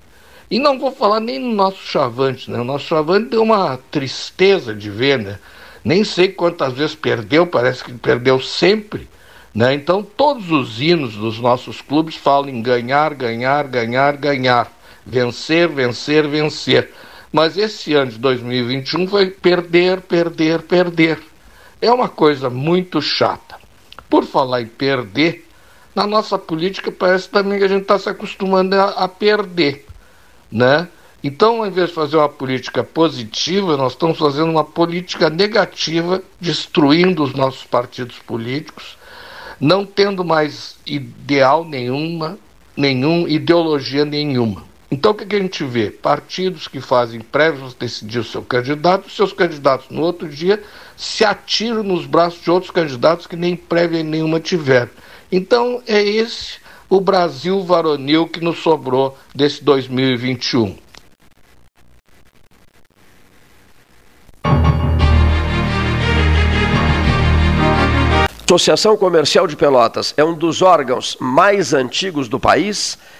E não vou falar nem no nosso Chavante, né? O nosso Chavante deu uma tristeza de ver, né? Nem sei quantas vezes perdeu, parece que perdeu sempre. Né? Então, todos os hinos dos nossos clubes falam em ganhar, ganhar, ganhar, ganhar. Vencer, vencer, vencer. Mas esse ano de 2021 vai perder, perder, perder. É uma coisa muito chata. Por falar em perder, na nossa política parece também que a gente está se acostumando a, a, perder, né? Então, ao invés de fazer uma política positiva, nós estamos fazendo uma política negativa, destruindo os nossos partidos políticos, não tendo mais ideal nenhuma, nenhum ideologia nenhuma. Então, o que, a gente vê? Partidos que fazem prévios decidir o seu candidato, seus candidatos no outro dia se atiram nos braços de outros candidatos que nem prévia nenhuma tiveram. Então, é esse o Brasil varonil que nos sobrou desse 2021. Associação Comercial de Pelotas é um dos órgãos mais antigos do país,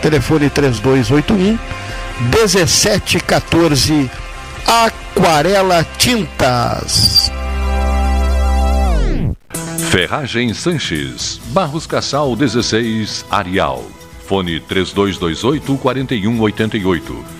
telefone 3281 1714. Aquarela Tintas. Ferragem Sanches, Barros Cassal 16, Arial. Fone 3228 4188.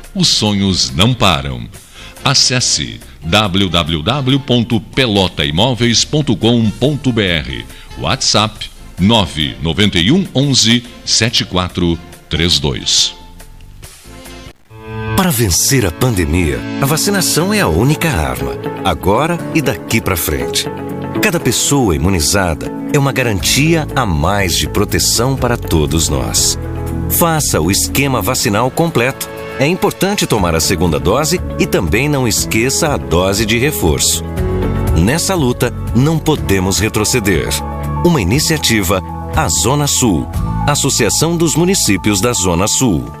os sonhos não param. Acesse www.pelotaimoveis.com.br WhatsApp 991 11 7432 Para vencer a pandemia, a vacinação é a única arma, agora e daqui para frente. Cada pessoa imunizada é uma garantia a mais de proteção para todos nós. Faça o esquema vacinal completo é importante tomar a segunda dose e também não esqueça a dose de reforço. Nessa luta, não podemos retroceder. Uma iniciativa A Zona Sul, Associação dos Municípios da Zona Sul.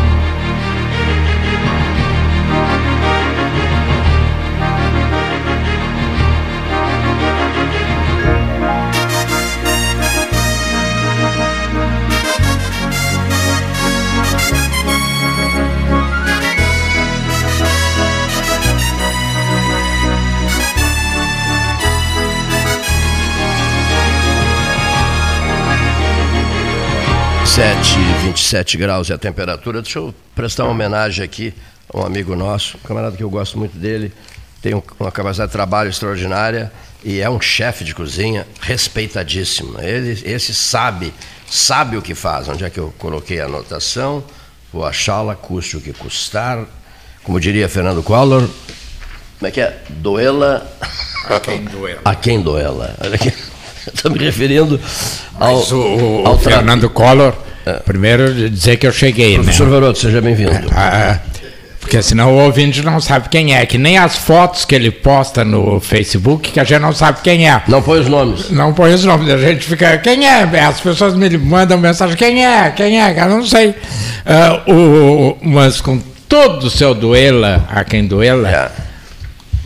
7, 27 graus é a temperatura. Deixa eu prestar uma homenagem aqui a um amigo nosso, um camarada que eu gosto muito dele, tem uma capacidade de trabalho extraordinária e é um chefe de cozinha respeitadíssimo. Ele, esse sabe, sabe o que faz. Onde é que eu coloquei a anotação? Vou achá-la, custe o que custar. Como diria Fernando Collor, como é que é? Doela. A quem doela. A quem doela. Olha aqui. Estou me referindo ao, Mas o, ao o Fernando Collor, É. primeiro dizer que eu cheguei, Professor né? Varoto, seja bem-vindo. Ah, Porque senão o ouvinte não sabe quem é. Que nem as fotos que ele posta no Facebook, que a gente não sabe quem é. Não põe os nomes. Não põe os nomes. A gente fica, quem é? As pessoas me mandam mensagem, quem é? Quem é? Eu não sei. Uh, o, mas com todo o seu duela, a quem duela, é.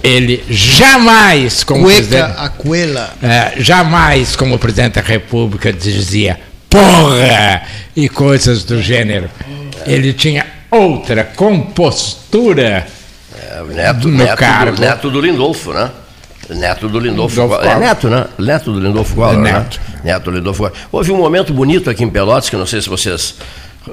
Ele jamais, como Cueca, presidente, a cuela. É, jamais, como presidente da República, dizia porra e coisas do gênero. Ele tinha outra compostura é, neto, no neto, cargo. Do, neto do Lindolfo, né? Neto do Lindolfo. Lindolfo é neto, né? Neto do Lindolfo Collor, é neto. Né? Neto do Lindolfo Houve um momento bonito aqui em Pelotas, que não sei se vocês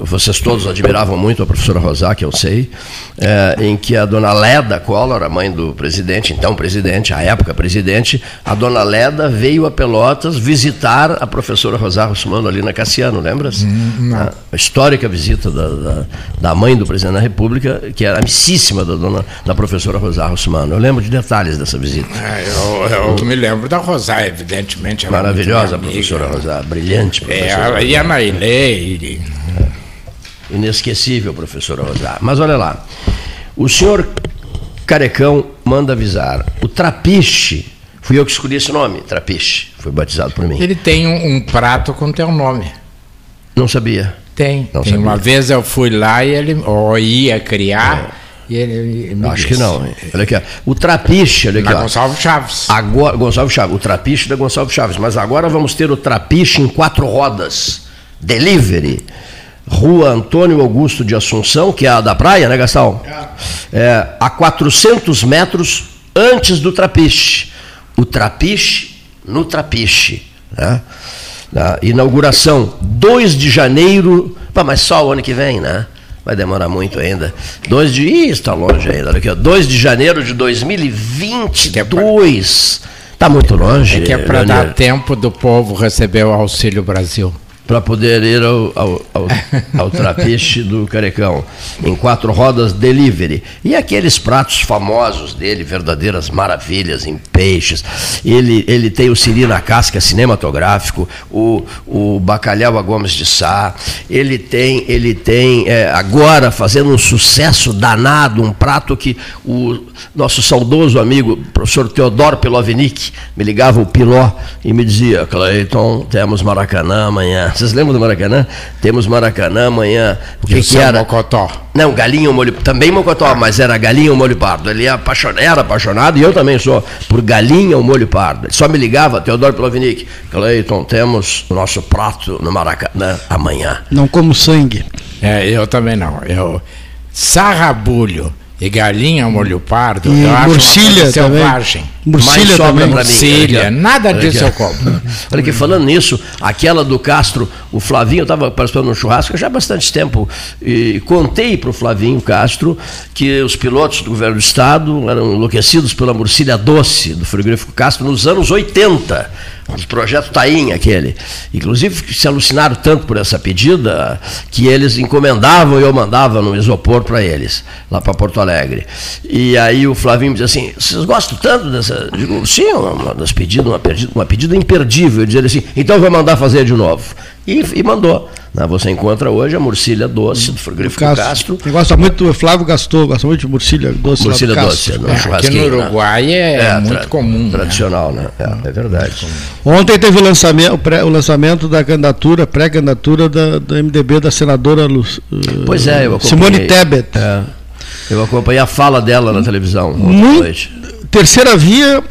vocês todos admiravam muito a professora Rosá, que eu sei, é, em que a dona Leda Collor, a mãe do presidente, então presidente, à época presidente, a dona Leda veio a Pelotas visitar a professora Rosá Russumano ali na Cassiano, lembras? Hum, a, histórica visita da, da, da, mãe do presidente da República, que era amicíssima da, dona, da professora Rosá Russumano. Eu lembro de detalhes dessa visita. É, eu, eu, me lembro da Rosá, evidentemente. Maravilhosa a professora Rosá, brilhante professora. É, ela ia na Ilê. Inesquecível, professor Rosar. Mas olha lá, o senhor Carecão manda avisar. O Trapiche, fui eu que escolhi esse nome, Trapiche, foi batizado por mim. Ele tem um, um prato com teu nome. Não sabia. Tem. Não tem. Sabia. Uma vez eu fui lá e ele ou ia criar. É. E ele, ele Acho disse. que não. Olha aqui, o Trapiche, olha aqui. Da Gonçalves Chaves. Agora, Gonçalves Chaves, o Trapiche da Gonçalves Chaves. Mas agora vamos ter o Trapiche em quatro rodas. Delivery. Rua Antônio Augusto de Assunção, que é a da praia, né, Gastão? É, a 400 metros antes do Trapiche. O Trapiche no Trapiche. Né? A inauguração 2 de janeiro, pá, mas só o ano que vem, né? Vai demorar muito ainda. 2 de. Ih, está longe ainda. Aqui, ó, 2 de janeiro de 2022. Está muito longe. É que é para dar tempo do povo receber o Auxílio Brasil para poder ir ao, ao, ao, ao trapiche do Carecão, em quatro rodas delivery. E aqueles pratos famosos dele, verdadeiras maravilhas em peixes. Ele, ele tem o siri na casca cinematográfico, o, o bacalhau a Gomes de Sá. Ele tem, ele tem é, agora fazendo um sucesso danado, um prato que o nosso saudoso amigo, professor Teodoro Pilovinic, me ligava o Piló e me dizia, Cleiton, temos Maracanã amanhã vocês lembram do Maracanã? Temos Maracanã amanhã. O que, que era? Mocotó. Não, galinha ou molho. Também Mocotó, mas era galinha ou molho pardo. Ele era apaixonado, era apaixonado, e eu também sou, por galinha ou molho pardo. Ele só me ligava, Teodoro Plovinic. Cleiton, temos o nosso prato no Maracanã amanhã. Não como sangue. É, eu também não. Eu. Sarrabulho e galinha molho pardo, e eu murcilha acho selvagem. Murcilha também. Murcilha, nada disso eu como. Olha aqui, falando nisso, aquela do Castro, o Flavinho, estava participando no churrasco já há bastante tempo, e contei para o Flavinho Castro que os pilotos do governo do Estado eram enlouquecidos pela murcilha doce do frigorífico Castro nos anos 80 o projeto Taim, aquele. Inclusive, se alucinaram tanto por essa pedida que eles encomendavam e eu mandava no isopor para eles, lá para Porto Alegre. E aí o Flavinho me dizia assim: vocês gostam tanto dessa. Digo, sim, uma das pedidas, uma pedida, uma pedida imperdível. Eu dizia assim: então vou mandar fazer de novo. E, e mandou. Né? Você encontra hoje a murcilha doce do frigorífico Castro. Castro. Quem gosta muito, o Flávio gastou, gosta muito de murcilha doce. Murcilha doce, no é, aqui no né? Uruguai né? é, é, muito comum. Né? Tradicional, né? né? É, é, verdade. Ontem teve o lançamento, o, pré, o lançamento da candidatura, pré-candidatura da, do MDB da senadora Lu, pois é, eu Simone Tebet. É. Eu acompanhei a fala dela na televisão. Muito, terceira via,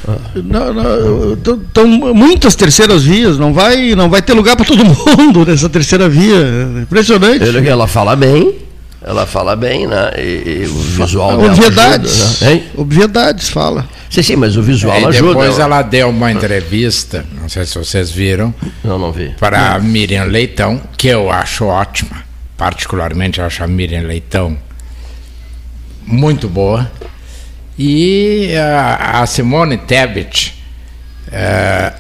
estão muitas terceiras vias, não vai, não vai ter lugar para todo mundo nessa terceira via. Impressionante. Ele, ela fala bem, ela fala bem, né? E, e o visual Obviedades. Ajuda, né? Obviedades, fala. Sim, sim, mas o visual é, ajuda. Depois ela deu uma entrevista, não sei se vocês viram. Não, não vi. Para Miriam Leitão, que eu acho ótima. Particularmente eu acho a Miriam Leitão muito boa e a, a Simone Tebet, é,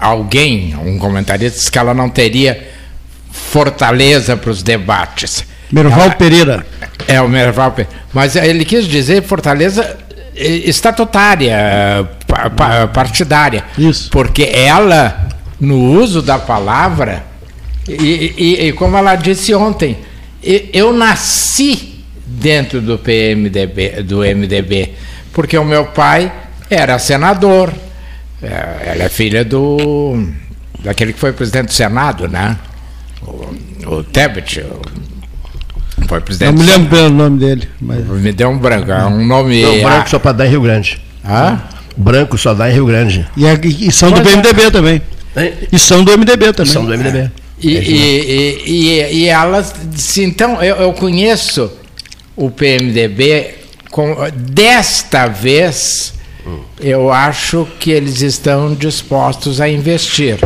alguém, um comentarista, disse que ela não teria fortaleza para os debates. Merval ela, Pereira. É, o Merval Pereira. Mas ele quis dizer fortaleza estatutária, partidária. Isso. Porque ela, no uso da palavra, e, e, e como ela disse ontem, eu nasci dentro do PMDB, do MDB, porque o meu pai era senador. É, ela é filha do daquele que foi presidente do Senado, né? O, o Tebet, o- foi presidente. Não me lembro pelo nome dele. Mas... Me deu um branco, é um nome. Não, branco só para dar em Rio Grande. Hã? Branco só dá em Rio Grande. E, a- e são do é. PMDB também. E são do MDB também. São do MDB. E, e, e, e, e elas disse, então eu, eu conheço o PMDB com, desta vez eu acho que eles estão dispostos a investir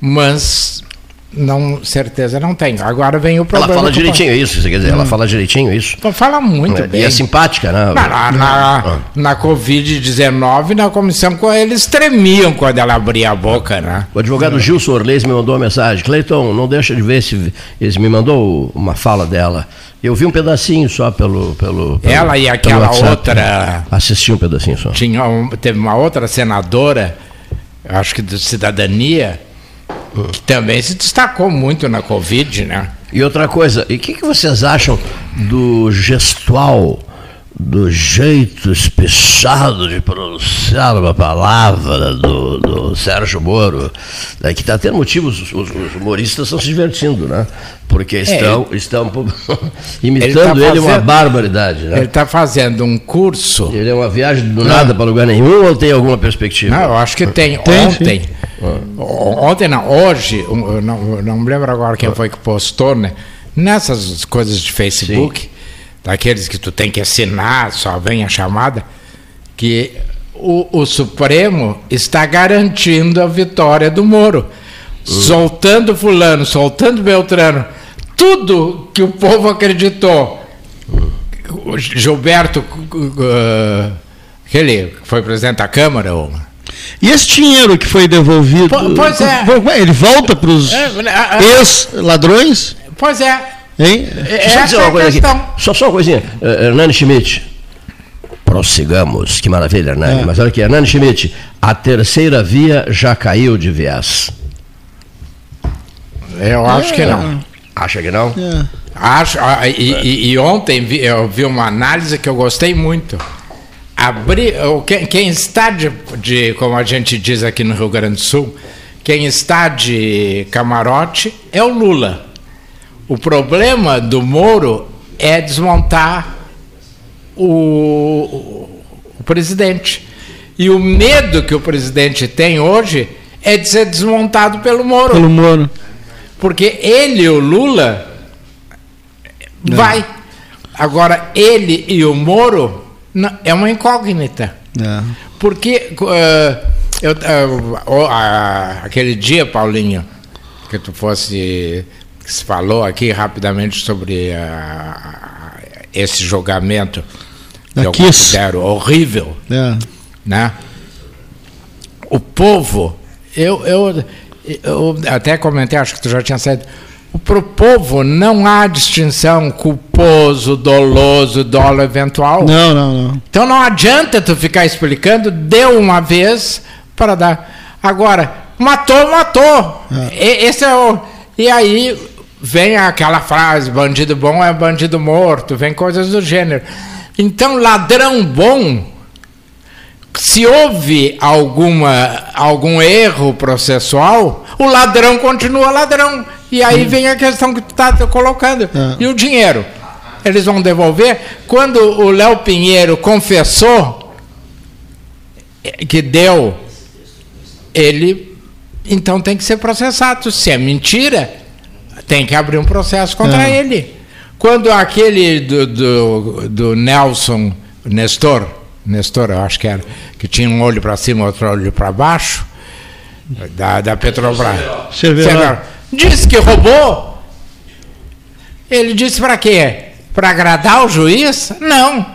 mas não certeza não tenho agora vem o Ela problema fala direitinho isso, quer dizer, ela fala direitinho isso. fala muito e bem é simpática, né? na, na, na, na Covid-19, na comissão, com eles tremiam quando ela abria a boca, né? O advogado Gilson Orleis me mandou uma mensagem. Cleiton, não deixa de ver esse. Ele me mandou uma fala dela. Eu vi um pedacinho só pelo. pelo, pelo Ela e aquela outra- Assisti um pedacinho só. Tinha teve uma outra senadora, acho que de cidadania, que também se destacou muito na Covid, né? E outra coisa, e o que, que vocês acham do gestual, do jeito espichado de pronunciar uma palavra do, do Sérgio Moro? né, que está tendo motivos, os, os humoristas estão se divertindo, né? Porque estão, estão imitando ele, tá uma fazendo- barbaridade, né? Ele está fazendo um curso. Ele é uma viagem do nada para lugar nenhum ou tem alguma perspectiva? Não, eu acho que tem. Tem, ontem. o- Ontem não, hoje, não, eu não me lembro agora quem foi que postou, né? Nessas coisas de Facebook, daqueles que tu tem que assinar, só vem a chamada, que o, o Supremo está garantindo a vitória do Moro. Soltando fulano, soltando Beltrano, tudo que o povo acreditou. Gilberto, uh, aquele que foi presidente da Câmara, o- E esse dinheiro que foi devolvido. Po- pois é. Ele volta para os É, ex-ladrões? Pois é. Hein? Deixa eu Essa dizer é uma a coisa questão. aqui. Só, só uma coisinha. Eh, Hernani Schmidt. Prossigamos. Que maravilha, Hernani. É. Mas olha aqui, Hernani Schmidt. A terceira via já caiu de viés. Eu acho que não. Acha que não? É. Acho, e, e- e ontem vi- eu vi uma análise que eu gostei muito. Abrir, o- quem, quem está de, de, como a gente diz aqui no Rio Grande do Sul, quem está de camarote é o Lula. O problema do Moro é desmontar o, o presidente. E o medo que o presidente tem hoje é de ser desmontado pelo Moro. Pelo Moro. Porque ele e o Lula vai. Agora, ele e o Moro não- é uma incógnita. É. Porque eh, eu, o- a- aquele dia, Paulinho, que tu fosse. Se falou aqui rapidamente sobre ah, esse julgamento que eu considero horrível É. né? O povo, eu, eu, eu até comentei, acho que tu já tinha saído. Para o povo não há distinção culposo, doloso, dolo eventual. Não, não, não. Então não adianta tu ficar explicando, deu uma vez para dar. Agora, matou, matou. E- Esse é o. E aí vem aquela frase: bandido bom é bandido morto, vem coisas do gênero. Então, ladrão bom, se houve alguma, algum erro processual, o ladrão continua ladrão. E aí vem a questão que tu está colocando. É. E o dinheiro? Eles vão devolver? Quando o Léo Pinheiro confessou que deu, ele então tem que ser processado. Se é mentira, tem que abrir um processo contra É. ele. Quando aquele do, do, do Nelson Nestor, Nestor, eu acho que era, que tinha um olho para cima, outro olho para baixo, da, da Petrobras. Disse que roubou. Ele disse para quê? Para agradar o juiz? Não.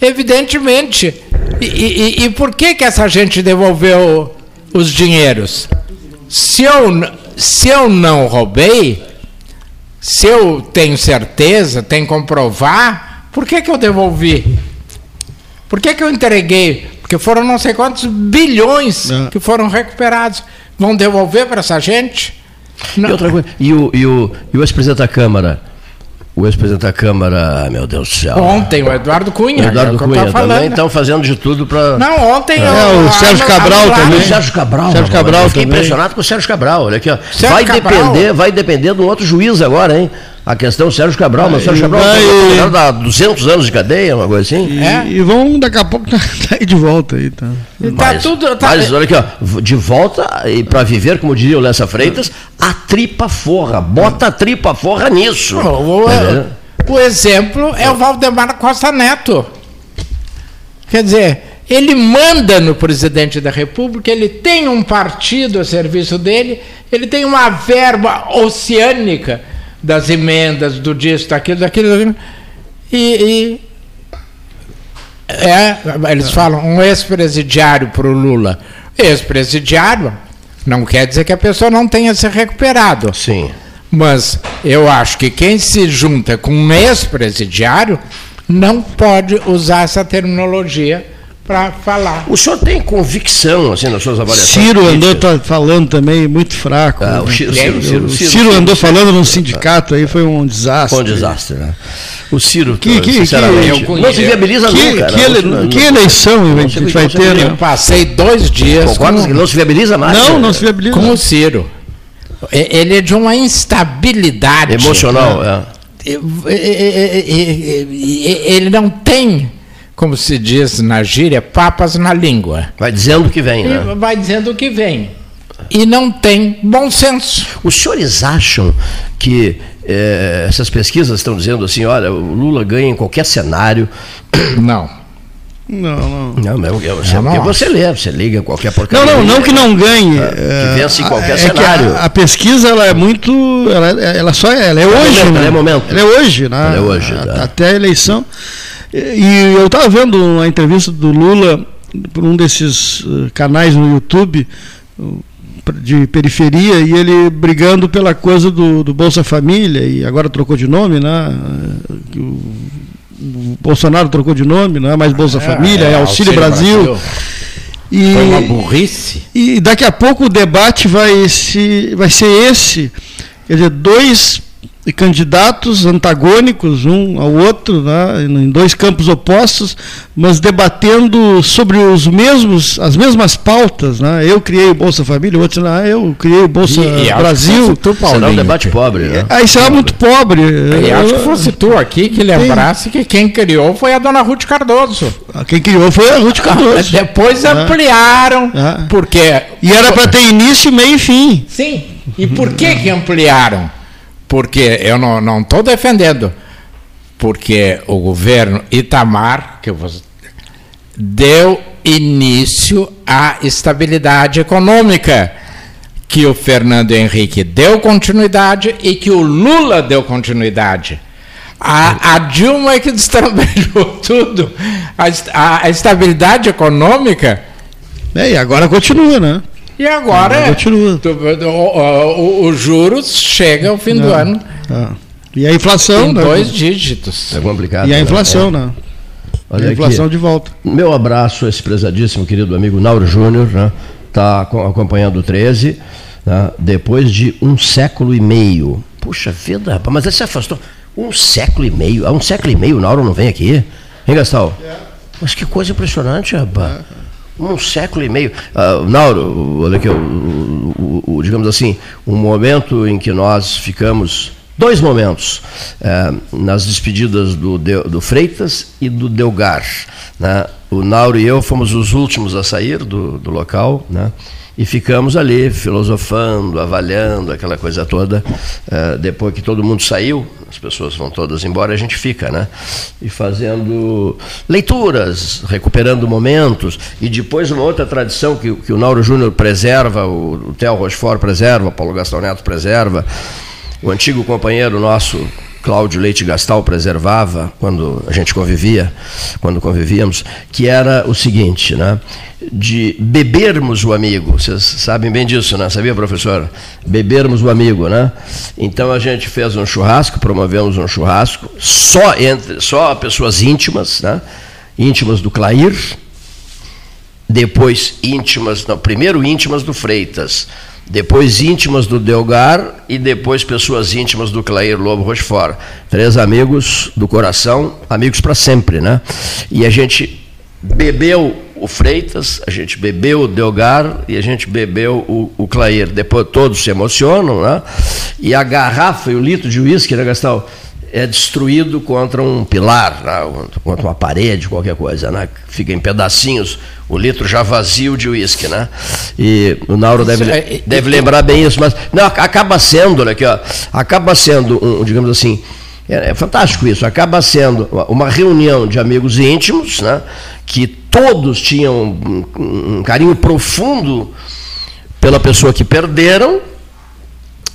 Evidentemente. E, e- e por que, que essa gente devolveu os dinheiros? Se eu, se eu não roubei, se eu tenho certeza, tenho que comprovar, por que, que eu devolvi? Por que, que eu entreguei? Porque foram não sei quantos bilhões É. que foram recuperados. Vão devolver para essa gente? E outra coisa, e o, e o, e o ex-presidente da Câmara, o ex-presidente da Câmara, meu Deus do céu. Ontem, o Eduardo Cunha. O Eduardo é Cunha também estão fazendo de tudo para. Não, ontem. É, o Sérgio Cabral também. O Sérgio Cabral. Sérgio Cabral eu fiquei impressionado com o Sérgio Cabral. Olha aqui, ó. Sérgio vai Cabral. depender, vai depender de um outro juiz agora, hein? A questão do Sérgio Cabral, mas o Sérgio Cabral vai- a 200 anos de cadeia, uma coisa assim. E, É. e vão daqui a pouco tá, tá aí de volta aí, tá. Tá Mas, tudo. Tá, mas olha aqui, ó, de volta e para viver, como diria o Lessa Freitas, a tripa forra. Bota a tripa forra nisso. o, Tá o- o exemplo é o Valdemar Costa Neto. Quer dizer, ele manda no presidente da República, ele tem um partido a serviço dele, ele tem uma verba oceânica das emendas, do disso, daquilo, daquilo, daquilo e, e é, eles falam um ex-presidiário para o Lula. Ex-presidiário não quer dizer que a pessoa não tenha se recuperado. Sim. Mas eu acho que quem se junta com um ex-presidiário não pode usar essa terminologia para falar. O senhor tem convicção, assim, nas suas avaliações? Ciro andou tá falando também muito fraco. Ah, o né? Ciro, Ciro, Ciro, O Ciro, Ciro andou falando num sindicato aí, foi um desastre. Foi um desastre, né? O Ciro, Que- que- sinceramente, que- não se viabiliza Que, nunca. que, né? ele- Não- que não- eleição a gente vai ter, viabiliza. né? Eu passei dois dias Concorda com, que não se viabiliza mais? Não, né? não se viabiliza. com o Ciro. Ele é de uma instabilidade. Emocional, é. E- e- Ele não tem, como se diz na gíria, papas na língua. Vai dizendo o que vem, né? Vai dizendo o que vem. E não tem bom senso. Os senhores acham que eh, essas pesquisas estão dizendo assim, olha, o Lula ganha em qualquer cenário? Não. Não, não. Não, mas eu, eu Eu não você lê, você liga qualquer Não, porcaria. não, não que não ganhe. É, que é, vence em qualquer é que cenário. A, a pesquisa ela é muito, ela, ela só é, ela é hoje, né? ela é momento. Ela é hoje, né? Ela é hoje, A- tá. Até a eleição. E eu estava vendo uma entrevista do Lula por um desses eh, canais no YouTube uh, de periferia e ele brigando pela coisa do, do Bolsa Família e agora trocou de nome, né? Que O, Bolsonaro trocou de nome, não é mais Bolsa Família, é, Auxílio, Brasil. E, Foi uma burrice. e daqui a pouco o debate vai, se, vai ser esse. Quer dizer, dois candidatos antagônicos, um ao outro, né, em dois campos opostos, mas debatendo sobre os mesmos, as mesmas pautas. Né? Eu criei o Bolsa Família, o outro, não, eu criei o Bolsa E- e Brasil. tu, Será um Paulinho, debate pobre, né? Aí será muito pobre. E acho que fosse tu aqui que lembrasse que quem criou foi a dona Ruth Cardoso. Quem criou foi a Ruth Cardoso. Depois É. ampliaram, É. porque. E era para ter início, meio e fim. Sim. E por que, que ampliaram? Porque eu não estou defendendo. Porque o governo Itamar, que você, deu início à estabilidade econômica. Que o Fernando Henrique deu continuidade e que o Lula deu continuidade. A, a Dilma é que destrabalhou tudo. A, a- a estabilidade econômica É, e agora continua, né? E agora é. Continua. Tu- o- o- o- Os juros chega ao fim do Não. ano Ah. E a inflação, em né? dois dígitos. É complicado. E a né? inflação, É. né? Olha a inflação aqui. de volta. Meu abraço a esse prezadíssimo querido amigo Nauro Júnior, né? Está acompanhando o 13, né? depois de um século e meio. Puxa vida, rapaz, mas ele se afastou. Um século e meio. Há um século e meio o Nauro não vem aqui. Hein, Gastal? Mas que coisa impressionante, rapaz. Um século e meio. Ah, Nauro, olha aqui, o, o- o- digamos assim, um momento em que nós ficamos. Dois momentos eh, nas despedidas do, do Freitas e do Delgar. né? O Nauro e eu fomos os últimos a sair do, do local né? E ficamos ali filosofando, avaliando aquela coisa toda. Eh, depois que todo mundo saiu, as pessoas vão todas embora, a gente fica, né? E fazendo leituras, recuperando momentos. E depois uma outra tradição que, que o Nauro Júnior preserva, o, o Theo Rochefort preserva, o Paulo Gastão Neto preserva, o antigo companheiro nosso, Cláudio Leite Gastal, preservava, quando a gente convivia, quando convivíamos, que era o seguinte, né? De bebermos o amigo. Vocês sabem bem disso, né? Sabia, professor? Bebermos o amigo, né? Então a gente fez um churrasco, promovemos um churrasco, só entre só pessoas íntimas, né? Íntimas do Clair, depois íntimas, não, primeiro íntimas do Freitas, depois íntimas do Delgar e depois pessoas íntimas do Clair Lobo Rochefort. Três amigos do coração, amigos para sempre, né? E a gente bebeu o Freitas, a gente bebeu o Delgar e a gente bebeu o, o Clair. Depois todos se emocionam, né? E a garrafa e o litro de uísque, né, Gastão? É destruído contra um pilar, né, contra uma parede, qualquer coisa, né? Fica em pedacinhos, o litro já vazio de uísque, né? E o Nauro deve, é, deve lembrar bem isso, mas não, acaba sendo, né, aqui, ó, acaba sendo, um, digamos assim, é, é, fantástico isso, acaba sendo uma reunião de amigos íntimos, né? Que todos tinham um, um carinho profundo pela pessoa que perderam,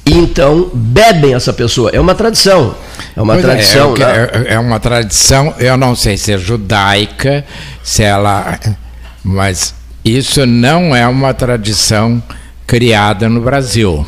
e então bebem essa pessoa. É uma tradição. É uma pois é, tradição. É, né? é, é, uma tradição, eu não sei se é judaica, se ela. Mas isso não é uma tradição criada no Brasil.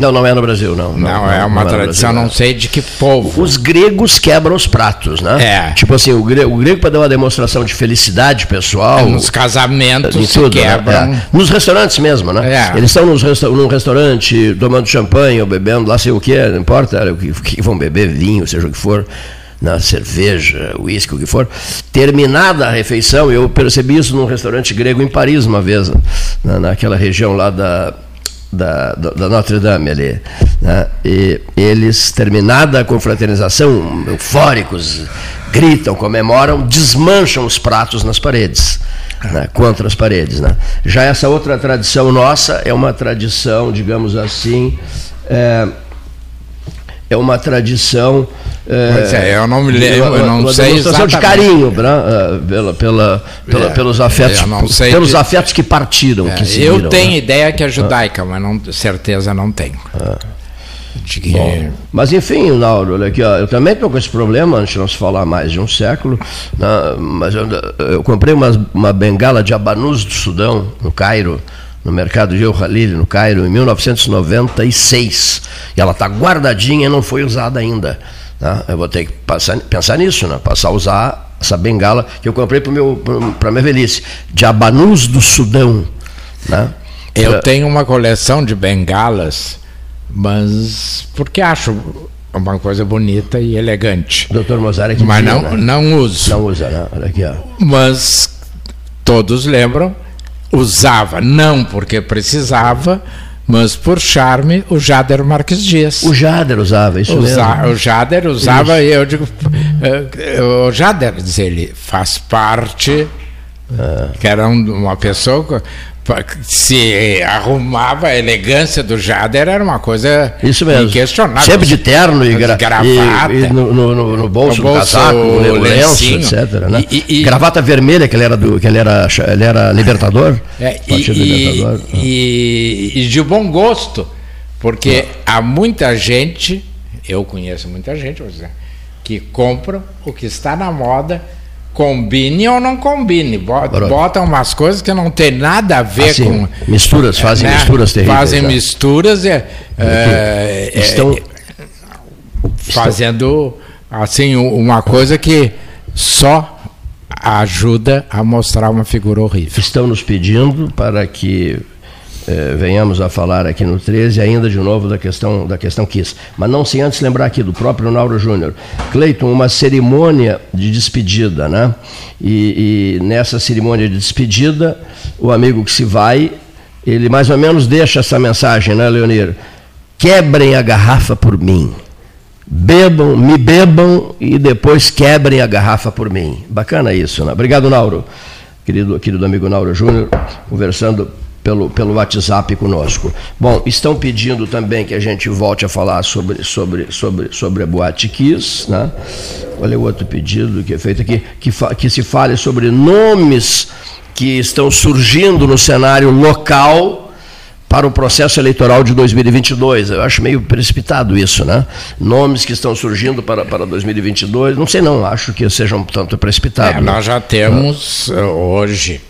Não, não é no Brasil, não. Não, não é uma não tradição, Brasil, não sei de que povo. Os gregos quebram os pratos, né? É. Tipo assim, o grego, o grego para dar uma demonstração de felicidade pessoal. É, nos casamentos em tudo, né? quebram. Né? É. Nos restaurantes mesmo, né? É. Eles estão nos resta num restaurante tomando champanhe ou bebendo lá sei o que, não importa o que, o que vão beber, vinho, seja o que for na cerveja, uísque, o que for. Terminada a refeição, eu percebi isso num restaurante grego em Paris uma vez, na, naquela região lá da da, da Notre Dame ali. Né? E eles, terminada a confraternização, eufóricos, gritam, comemoram, desmancham os pratos nas paredes. Né? Contra as paredes. Né? Já essa outra tradição nossa é uma tradição, digamos assim, é, é uma tradição. Pois é, eu não me lembro, eu não uma sei demonstração exatamente. de carinho né, pela, pela, pela é, pelos afetos, pelos de... afetos que partiram, é, que seguiram, Eu tenho né? ideia que é judaica, ah. mas não, certeza não tenho. Ah. Que... Bom, mas enfim, Nauro, olha aqui, ó, eu também estou com esse problema, antes de não se falar mais de um século, né, mas eu, eu comprei uma, uma bengala de abanus do Sudão, no Cairo, no mercado de El Khalil, no Cairo, em 1996. E ela está guardadinha e não foi usada ainda. Tá? Eu vou ter que passar, pensar nisso, né? passar a usar essa bengala que eu comprei para a minha velhice, de Abanus do Sudão. Né? Eu tenho uma coleção de bengalas, mas porque acho uma coisa bonita e elegante. Doutor Mozart que Mas não, né? não uso. Não usa, né? Olha aqui, ó. Mas todos lembram usava, não porque precisava, mas por charme, o Jader Marques Dias. O Jader usava, isso Usa, mesmo. O Jader usava, e eu digo, eh, o Jader, diz ele, faz parte, ah. que era uma pessoa se arrumava, a elegância do Jader era uma coisa Isso mesmo. inquestionável. Sempre de terno e, gra gravata. E, e no, no, no, bolso, no bolso do casaco, no lenço, etc. Né? E, gravata vermelha, que ele era, do, que ele era, ele era libertador. É, e, libertador. E, de bom gosto, porque ah. há muita gente, eu conheço muita gente, que compra o que está na moda combine ou não combine. Bota, botam umas coisas que não tem nada a ver assim, com. Misturas, fazem né? misturas terríveis. Fazem né? misturas e, é, estão, é, fazendo assim uma coisa que só ajuda a mostrar uma figura horrível. Estão nos pedindo para que eh, venhamos a falar aqui no 13 ainda de novo da questão da questão Kiss. Mas não sem antes lembrar aqui do próprio Nauro Júnior. Cleiton, uma cerimônia de despedida, né? E, e, nessa cerimônia de despedida, o amigo que se vai, ele mais ou menos deixa essa mensagem, né, Leonir? Quebrem a garrafa por mim. Bebam, me bebam e depois quebrem a garrafa por mim. Bacana isso, né? Obrigado, Nauro. Querido, querido amigo Nauro Júnior, conversando pelo, pelo WhatsApp conosco. Bom, estão pedindo também que a gente volte a falar sobre, sobre, sobre, sobre a Boate Kiss, né? Olha o outro pedido que é feito aqui, que, que se fale sobre nomes que estão surgindo no cenário local para o processo eleitoral de 2022. Eu acho meio precipitado isso, né? Nomes que estão surgindo para, para 2022, não sei não, acho que sejam tanto precipitados. É, nós já temos ah. hoje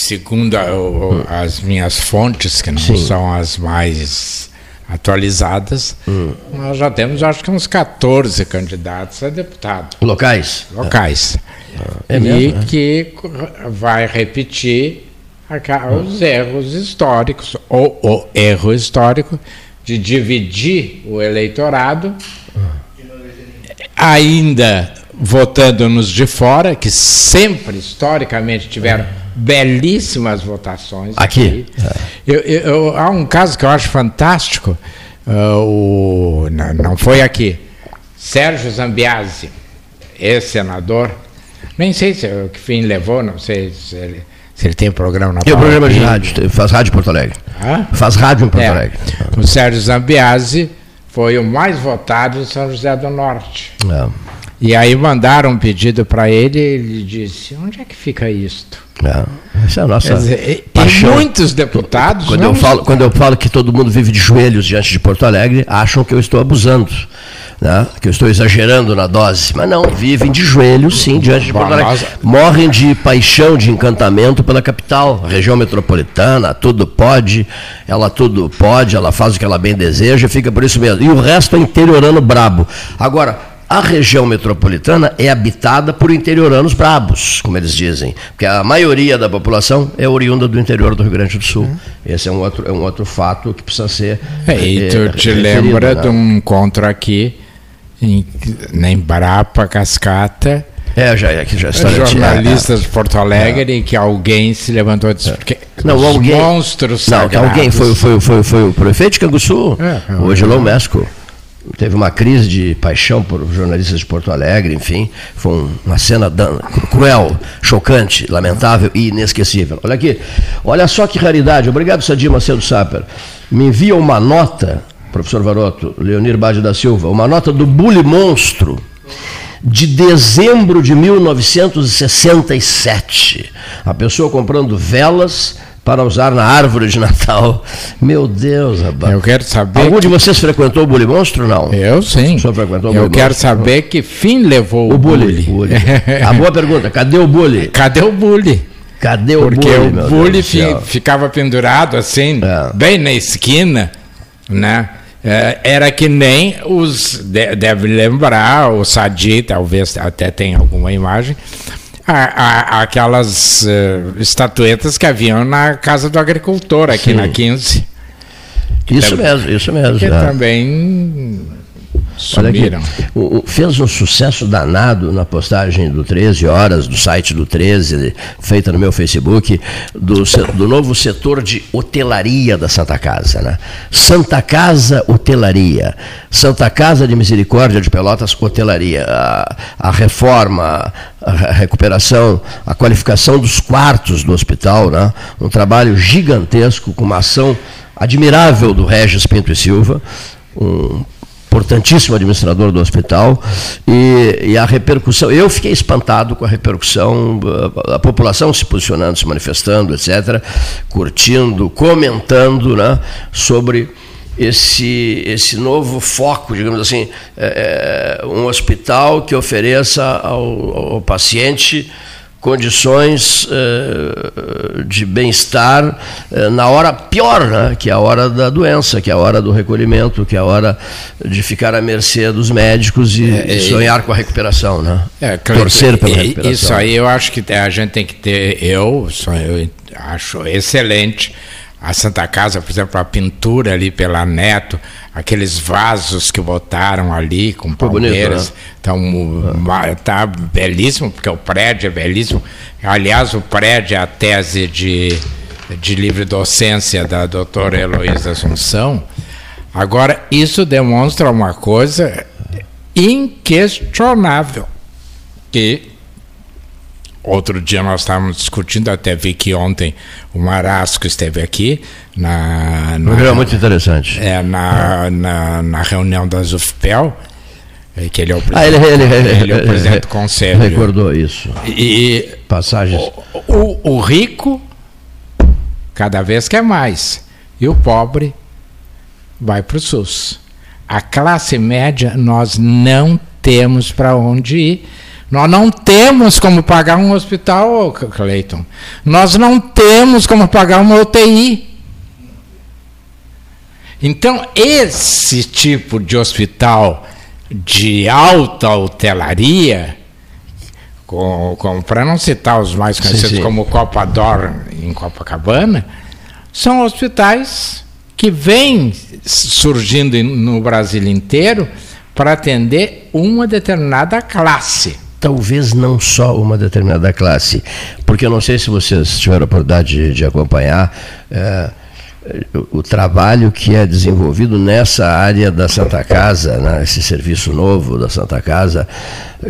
segundo a, as minhas fontes, que não Sim. são as mais atualizadas, hum. nós já temos acho que uns 14 candidatos a deputado. Locais? Locais. É. É mesmo, e né? que vai repetir os erros históricos, ou o erro histórico de dividir o eleitorado, ainda votando-nos de fora, que sempre, historicamente, tiveram belíssimas votações. Aqui. Eu, eu, eu, há um caso que eu acho fantástico, uh, o, não, não foi aqui, Sérgio Zambiase, ex-senador, nem sei se o que fim levou, não sei se ele, se ele tem programa na Tem um programa de rádio, faz rádio em Porto Alegre. Hã? Faz rádio em Porto É. Alegre. O Sérgio Zambiase foi o mais votado em São José do Norte. É, E aí mandaram um pedido para ele e ele disse: onde é que fica isto? é. Essa é a nossa dizer, e- e paixão. muitos deputados. Quando não eu, falo, quando eu falo que todo mundo vive de joelhos diante de Porto Alegre, acham que eu estou abusando, né? que eu estou exagerando na dose. Mas não, vivem de joelhos, sim, diante de Porto Alegre. Morrem de paixão, de encantamento pela capital, região metropolitana, tudo pode, ela tudo pode, ela faz o que ela bem deseja, fica por isso mesmo. E o resto é interiorano brabo. Agora, a região metropolitana é habitada por interioranos brabos, como eles dizem, porque a maioria da população é oriunda do interior do Rio Grande do Sul. Esse é um outro, é um outro fato que precisa ser. É, e tu te referido, lembra né? de um encontro aqui em, na Embrapa, Cascata, É, já é que já está jornalistas de Porto Alegre, e que alguém se levantou e disse: "Porque Não, alguém. monstros Não, alguém foi, foi, foi, foi o prefeito de Canguçu, É, é, o Odilon Mesco. Teve uma crise de paixão por jornalistas de Porto Alegre, enfim. Foi um- uma cena cruel, chocante, lamentável e inesquecível. Olha aqui, olha só que raridade. Obrigado, Sadir Macedo Saper. Me envia uma nota, professor Varoto, Leonir Bade da Silva, uma nota do Bully Monstro de dezembro de 1967. A pessoa comprando velas para usar na árvore de Natal. Meu Deus, rapaz. Eu quero saber. Algum de vocês frequentou o Bully Monstro não? Eu sim. O senhor frequentou o Eu Bully quero Monstro? saber que fim levou o, O Bully. bully. A boa pergunta, cadê o Bully? Cadê o bully? Cadê o Porque Bully? o bully fi- ficava pendurado assim, É. bem na esquina, né? É, Era que nem os. de- Deve lembrar, o Sadi, talvez até tenha alguma imagem, a- a- aquelas eh, estatuetas que haviam na Casa do Agricultor, aqui Sim. na 15, Isso mesmo, isso mesmo. que é. também Olha aqui, sumiram. o- o- fez um sucesso danado na postagem do 13 Horas, do site do 13, feita no meu Facebook, do, do novo setor de hotelaria da Santa Casa. Né? Santa Casa Hotelaria. Santa Casa de Misericórdia de Pelotas Hotelaria. A, a reforma, a re- recuperação, a qualificação dos quartos do hospital. Né? Um trabalho gigantesco, com uma ação admirável do Regis Pinto e Silva. Um importantíssimo administrador do hospital, e, e a repercussão, eu fiquei espantado com a repercussão, a, população se posicionando, se manifestando, etc., curtindo, comentando né, sobre esse, esse novo foco, digamos assim, é, é, um hospital que ofereça ao, ao paciente condições eh, de bem-estar eh, na hora pior, né? que é a hora da doença, que é a hora do recolhimento, que é a hora de ficar à mercê dos médicos e, e sonhar com a recuperação, né? É, Cleiton, torcer pela recuperação. Isso aí eu acho que a gente tem que ter. Eu, eu acho excelente. A Santa Casa, por exemplo, a pintura ali pela Neto, aqueles vasos que botaram ali com Ficou palmeiras. né? Então, ma- tá belíssimo, porque o prédio é belíssimo. Aliás, o prédio é a tese de, de livre docência da doutora Heloísa Assunção. Agora, isso demonstra uma coisa inquestionável, que outro dia nós estávamos discutindo, até vi que ontem o Marasco esteve aqui na, na, programa muito interessante. é, na, na, na reunião da ZUFPEL, eh, que ele é o Ah, ele, presidente, ele, ele, ele é o presidente do conselho. Recordou isso. E Passagens. o, o rico cada vez quer mais. E o pobre vai para o SUS. A classe média nós não temos para onde ir. Nós não temos como pagar um hospital, Cleiton. Nós não temos como pagar uma UTI. Então, esse tipo de hospital de alta hotelaria, com, com para não citar os mais conhecidos Sim, sim. como Copa Dor em Copacabana, são hospitais que vêm surgindo no Brasil inteiro para atender uma determinada classe. Talvez não só uma determinada classe, porque eu não sei se vocês tiveram a oportunidade de, de acompanhar é, o, trabalho que é desenvolvido nessa área da Santa Casa, né, esse serviço novo da Santa Casa,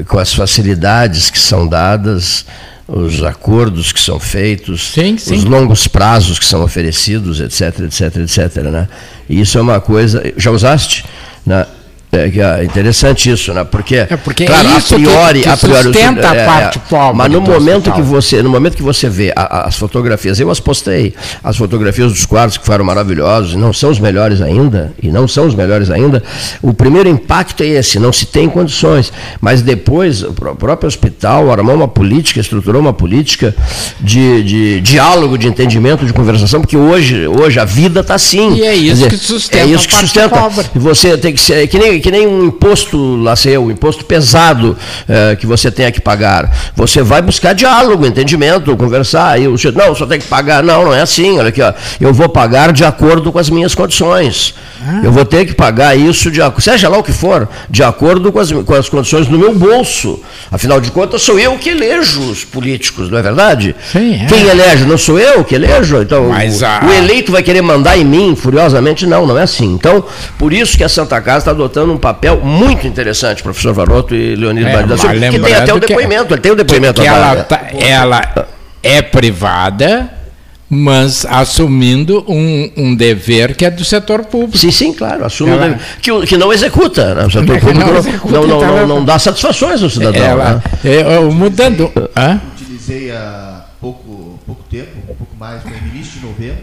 com as facilidades que são dadas, os acordos que são feitos, Sim, sim. os longos prazos que são oferecidos, etc, etc, etc. Né? E isso é uma coisa. Já usaste? Né? É, que é interessante isso, né? Porque, É, porque é claro, isso a que- priori, que a priori sustenta a é, é, parte pobre Mas no momento que você, no momento que você vê a- a- as fotografias, eu as postei, as fotografias dos quartos que foram maravilhosos, e não são os melhores ainda, e não são os melhores ainda. O primeiro impacto é esse, não se tem condições. Mas depois, o pró- próprio hospital armou uma política, estruturou uma política de, de diálogo, de entendimento, de conversação, porque hoje, hoje a vida está assim. E é isso Quer que sustenta é isso a que sustenta. pobre. E você tem que ser que nem, que nem um imposto, lá sei eu, um imposto pesado eh, que você tenha que pagar. Você vai buscar diálogo, entendimento, conversar. Aí o senhor, não, só tem que pagar. Não, não é assim. Olha aqui, ó. Eu vou pagar de acordo com as minhas condições. Eu vou ter que pagar isso, de, seja lá o que for, de acordo com as, com as condições do meu bolso. Afinal de contas, sou eu que elejo os políticos, não é verdade? Sim, é. Quem elege? Não sou eu que elejo? Então, Mas o, a- o eleito vai querer mandar em mim furiosamente? Não, não é assim. Então, por isso que a Santa Casa está adotando um papel muito interessante, professor Varoto e Leonir É, Silva, que tem até o depoimento, ele tem o depoimento que a dar, ela, tá- ela é privada, mas assumindo um, um dever que é do setor público. Sim, sim, claro, assume Ela- o dever- que, que não executa, né? o setor público não executa, não, não, então, não, dá satisfações ao cidadão. Ela, né? eu- eu- mudando. Hã? utilizei há pouco, pouco tempo, um pouco mais, foi no início de novembro,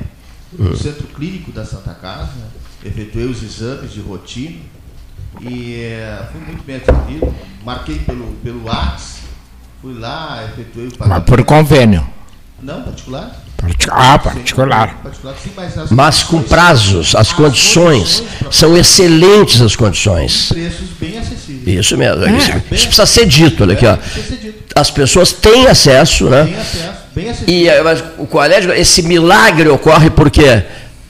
Hum. no centro clínico da Santa Casa, efetuei os exames de rotina e eh, fui muito bem atendido, marquei pelo, pelo WhatsApp, fui lá, efetuei o Mas pagamento. por convênio. Não, particular? Parti- Ah, particular. mas, as Mas com prazos, as condições, são excelentes as condições. preços bem acessíveis. Isso mesmo, É. isso, isso precisa ser dito, olha aqui, ó. As pessoas têm acesso, né? Tem acesso, bem acessível. E eh, mas, o é, esse milagre ocorre por quê?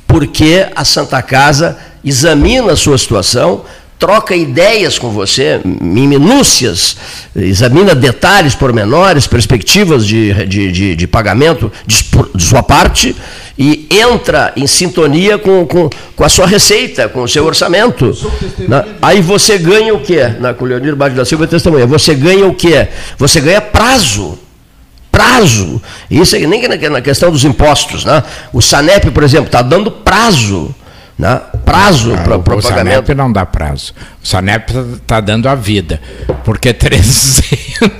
Porque a Santa Casa examina a sua situação, troca ideias com você, em minúcias, examina detalhes, pormenores, perspectivas de, de, de, de pagamento de, de sua parte e entra em sintonia com, com, com a sua receita, com o seu orçamento. Na- aí você ganha o quê? Na, com o Leonir Bade da Silva é testemunha. Você ganha o quê? Você ganha prazo prazo. Isso é nem na questão dos impostos, né? O Sanep, por exemplo, está dando prazo, né? Prazo para Ah, o o pagamento. Sanep não dá prazo. O Sanep está dando a vida. Porque 300,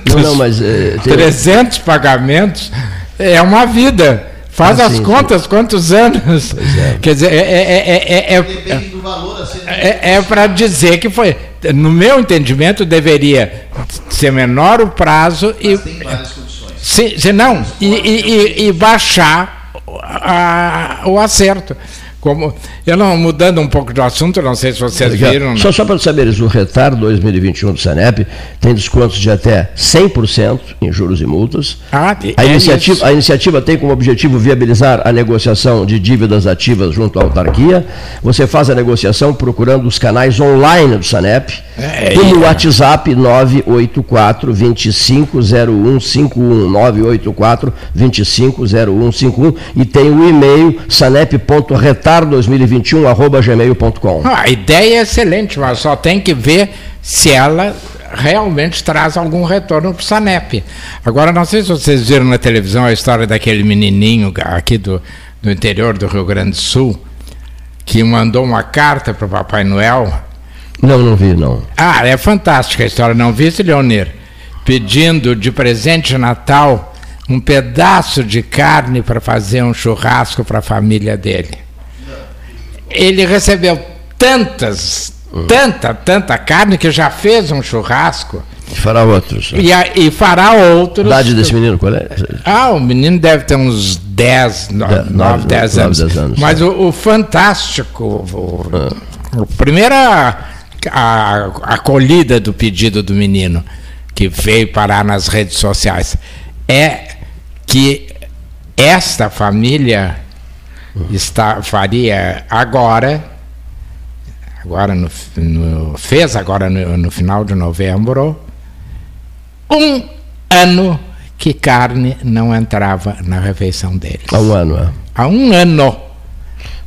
Não, não, mas eh, tem- 300 pagamentos é uma vida. Faz Ah, as sim, contas, quantos anos? Quer dizer, é, é, é, é, é, Depende do valor a ser é, para dizer que foi. No meu entendimento, deveria ser menor o prazo e. tem várias condições. Se, se não, e, e- e- e baixar a- o acerto. Como, eu não, mudando um pouco do assunto, não sei se vocês viram. Né? Só, só para saberes, o retardo 2021 do Sanep tem descontos de até 100% em juros e multas. Ah, a, é iniciativa, a iniciativa tem como objetivo viabilizar a negociação de dívidas ativas junto à autarquia. Você faz a negociação procurando os canais online do Sanep, é, é o é. WhatsApp 984 250151 984 250151 e tem o e-mail sanep.retardo radar2021@gmail.com. Ah, a ideia é excelente, mas só tem que ver se ela realmente traz algum retorno para o Sanep. Agora, não sei se vocês viram na televisão a história daquele menininho aqui do, do interior do Rio Grande do Sul que mandou uma carta para o Papai Noel. Não, não vi, não. Ah, é fantástica a história. Não viste, Leonir? Pedindo de presente de Natal um pedaço de carne para fazer um churrasco para a família dele. Ele recebeu tantas, tanta, tanta carne que já fez um churrasco Fará outros. e, a- e fará outros. A idade desse menino, qual é? Ah, o menino deve ter uns 10, 9, nove, 10 nove, anos. anos, Mas o, o fantástico, o, o primeira a, a acolhida do pedido do menino, que veio parar nas redes sociais, é que esta família está, faria agora, agora no, no fez agora no, no final de novembro, um ano que carne não entrava na refeição deles. Há um ano, é. Há um ano.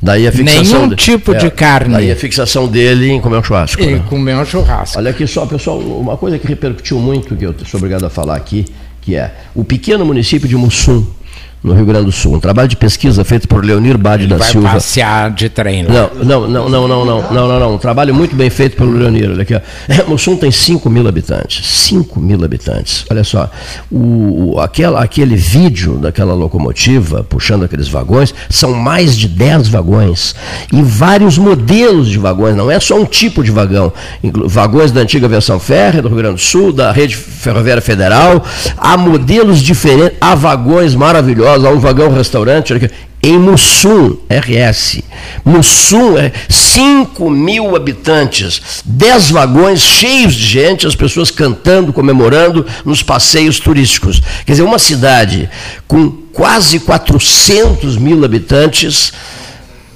Daí a fixação Nenhum tipo de carne. Daí a fixação dele em comer um churrasco. E né? comer um churrasco. Olha aqui só, pessoal, uma coisa que repercutiu muito, que eu sou obrigado a falar aqui, que é o pequeno município de Mussum, no Rio Grande do Sul. Um trabalho de pesquisa feito por Leonir Bade da Vai Silva. passear de trem lá. Não, não, não, não, não, não, não, não, não. Um trabalho muito bem feito pelo Leonir. Olha aqui, ó. É, Mussum tem 5 mil habitantes. 5 mil habitantes. Olha só. O, aquela, aquele vídeo daquela locomotiva puxando aqueles vagões são mais de 10 vagões. E vários modelos de vagões, não é só um tipo de vagão. Vagões da antiga versão férrea do Rio Grande do Sul, da rede ferroviária federal. Há modelos diferentes, há vagões maravilhosos, há um vagão restaurante. em Mussum, RS. Mussum, é 5 mil habitantes, 10 vagões cheios de gente, as pessoas cantando, comemorando nos passeios turísticos. Quer dizer, uma cidade com quase 400 mil habitantes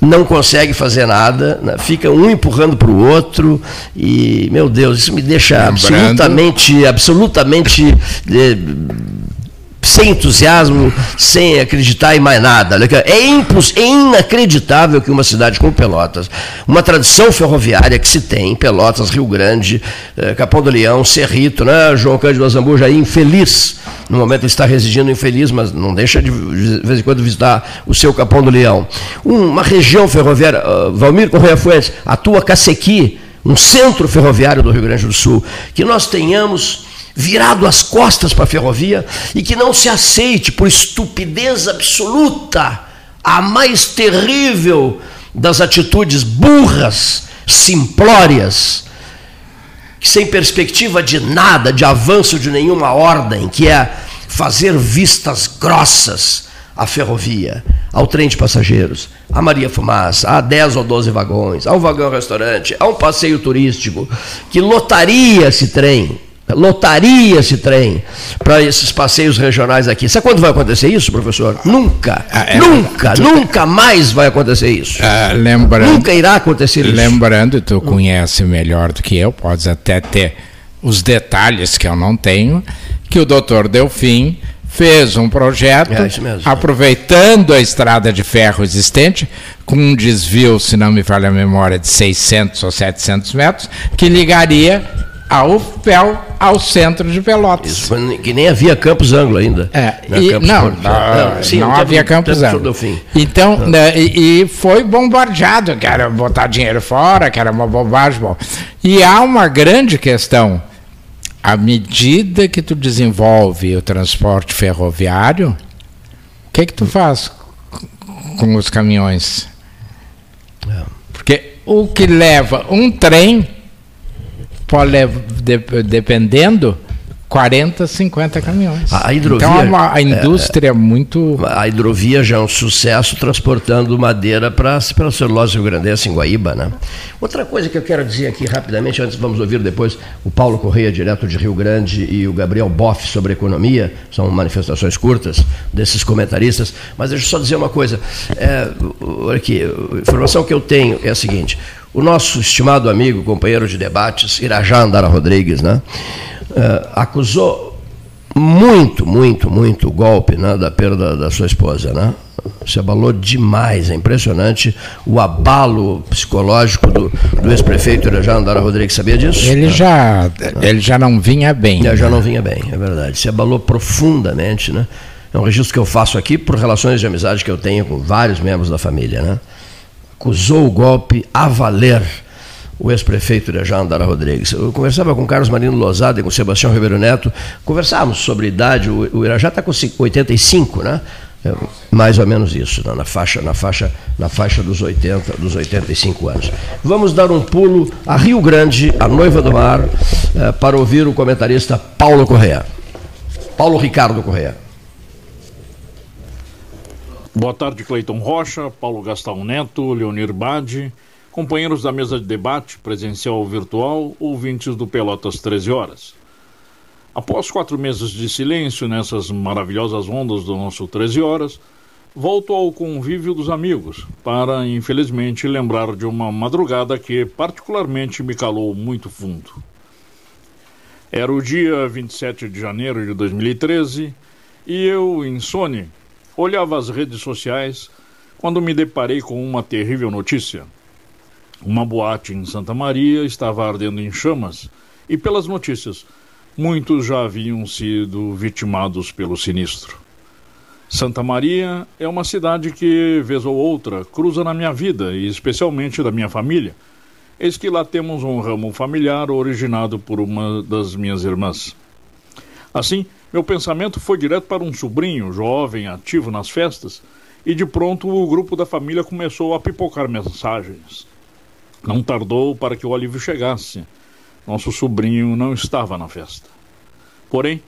não consegue fazer nada, né? fica um empurrando para o outro e, meu Deus, isso me deixa Lembrando- absolutamente, absolutamente eh, sem entusiasmo, sem acreditar em mais nada. É, impos- é inacreditável que uma cidade como Pelotas, uma tradição ferroviária que se tem em Pelotas, Rio Grande, eh, Capão do Leão, Cerrito, né? João Cândido Azambuja aí, infeliz. No momento ele está residindo infeliz, mas não deixa de, de vez em quando visitar o seu Capão do Leão. Um- Uma região ferroviária, ah, Valmir Correia Fuentes, a tua Cacequi, um centro ferroviário do Rio Grande do Sul, que nós tenhamos virado as costas para a ferrovia e que não se aceite por estupidez absoluta a mais terrível das atitudes burras, simplórias, sem perspectiva de nada, de avanço de nenhuma ordem, que é fazer vistas grossas à ferrovia, ao trem de passageiros, à Maria Fumaça, a 10 ou 12 vagões, ao vagão-restaurante, a um passeio turístico, que lotaria esse trem, lotaria esse trem para esses passeios regionais aqui. Sabe quando vai acontecer isso, professor? Nunca, é- nunca, nunca mais vai acontecer isso. Ah, lembrando, Nunca irá acontecer isso. lembrando, tu conhece melhor do que eu, podes até ter os detalhes que eu não tenho, que o doutor Delfim fez um projeto É, aproveitando a estrada de ferro existente, com um desvio, se não me falha a memória, de 600 ou 700 metros, que ligaria a UFPEL ao centro de Pelotas. Isso, quando- que nem havia Campos Anglo ainda. É, Né, e- Campos não, Porto. não, sim, não havia Campos Anglo. Então, né, e, e foi bombardeado, que era botar dinheiro fora, que era uma bobagem. Bom. E há uma grande questão. À medida que tu desenvolve o transporte ferroviário, o que que tu faz com os caminhões? Porque o que leva um trem pode levar, de- dependendo, 40, 50 caminhões. A- a hidrovia- então é uma, a é, indústria muito. A hidrovia já é um sucesso transportando madeira para a celulose rio-grandense em Guaíba, né? Outra coisa que eu quero dizer aqui rapidamente, antes vamos ouvir depois o Paulo Correia, direto de Rio Grande, e o Gabriel Boff sobre economia, são manifestações curtas desses comentaristas, mas deixa eu só dizer uma coisa, é, aqui, a informação que eu tenho é a seguinte, o nosso estimado amigo, companheiro de debates, Irajá Andara Rodrigues, né, é, acusou muito, muito, muito o golpe né, da perda da sua esposa. Né? Se abalou demais, é impressionante o abalo psicológico do, do ex-prefeito Irajá Andara Rodrigues. Sabia disso? Ele já, ele já não vinha bem. É, já não vinha bem, é verdade. Se abalou profundamente, né? É um registro que eu faço aqui por relações de amizade que eu tenho com vários membros da família, né? Acusou o golpe a valer o ex-prefeito Irajá Andara Rodrigues. Eu conversava com Carlos Marino Lozada e com Sebastião Ribeiro Neto, conversávamos sobre idade, o, Irajá está com 85, né? É, mais ou menos isso, né? na, faixa, na, faixa, na faixa dos 80, dos 85 anos. Vamos dar um pulo a Rio Grande, a noiva do mar, eh, para ouvir o comentarista Paulo Correa. Paulo Ricardo Correa. Boa tarde, Cleiton Rocha, Paulo Gastão Neto, Leonir Bade, companheiros da mesa de debate, presencial ou virtual, ouvintes do Pelotas 13 Horas. Após quatro meses de silêncio nessas maravilhosas ondas do nosso 13 Horas, volto ao convívio dos amigos para, infelizmente, lembrar de uma madrugada que particularmente me calou muito fundo. Era o dia 27 de janeiro de 2013 e eu, insone, olhava as redes sociais quando me deparei com uma terrível notícia. Uma boate em Santa Maria estava ardendo em chamas e, pelas notícias, muitos já haviam sido vitimados pelo sinistro. Santa Maria é uma cidade que, vez ou outra, cruza na minha vida e especialmente da minha família. Eis que lá temos um ramo familiar originado por uma das minhas irmãs. Assim, meu pensamento foi direto para um sobrinho, jovem, ativo nas festas, e de pronto o grupo da família começou a pipocar mensagens. Não tardou para que o alívio chegasse. Nosso sobrinho não estava na festa. Porém,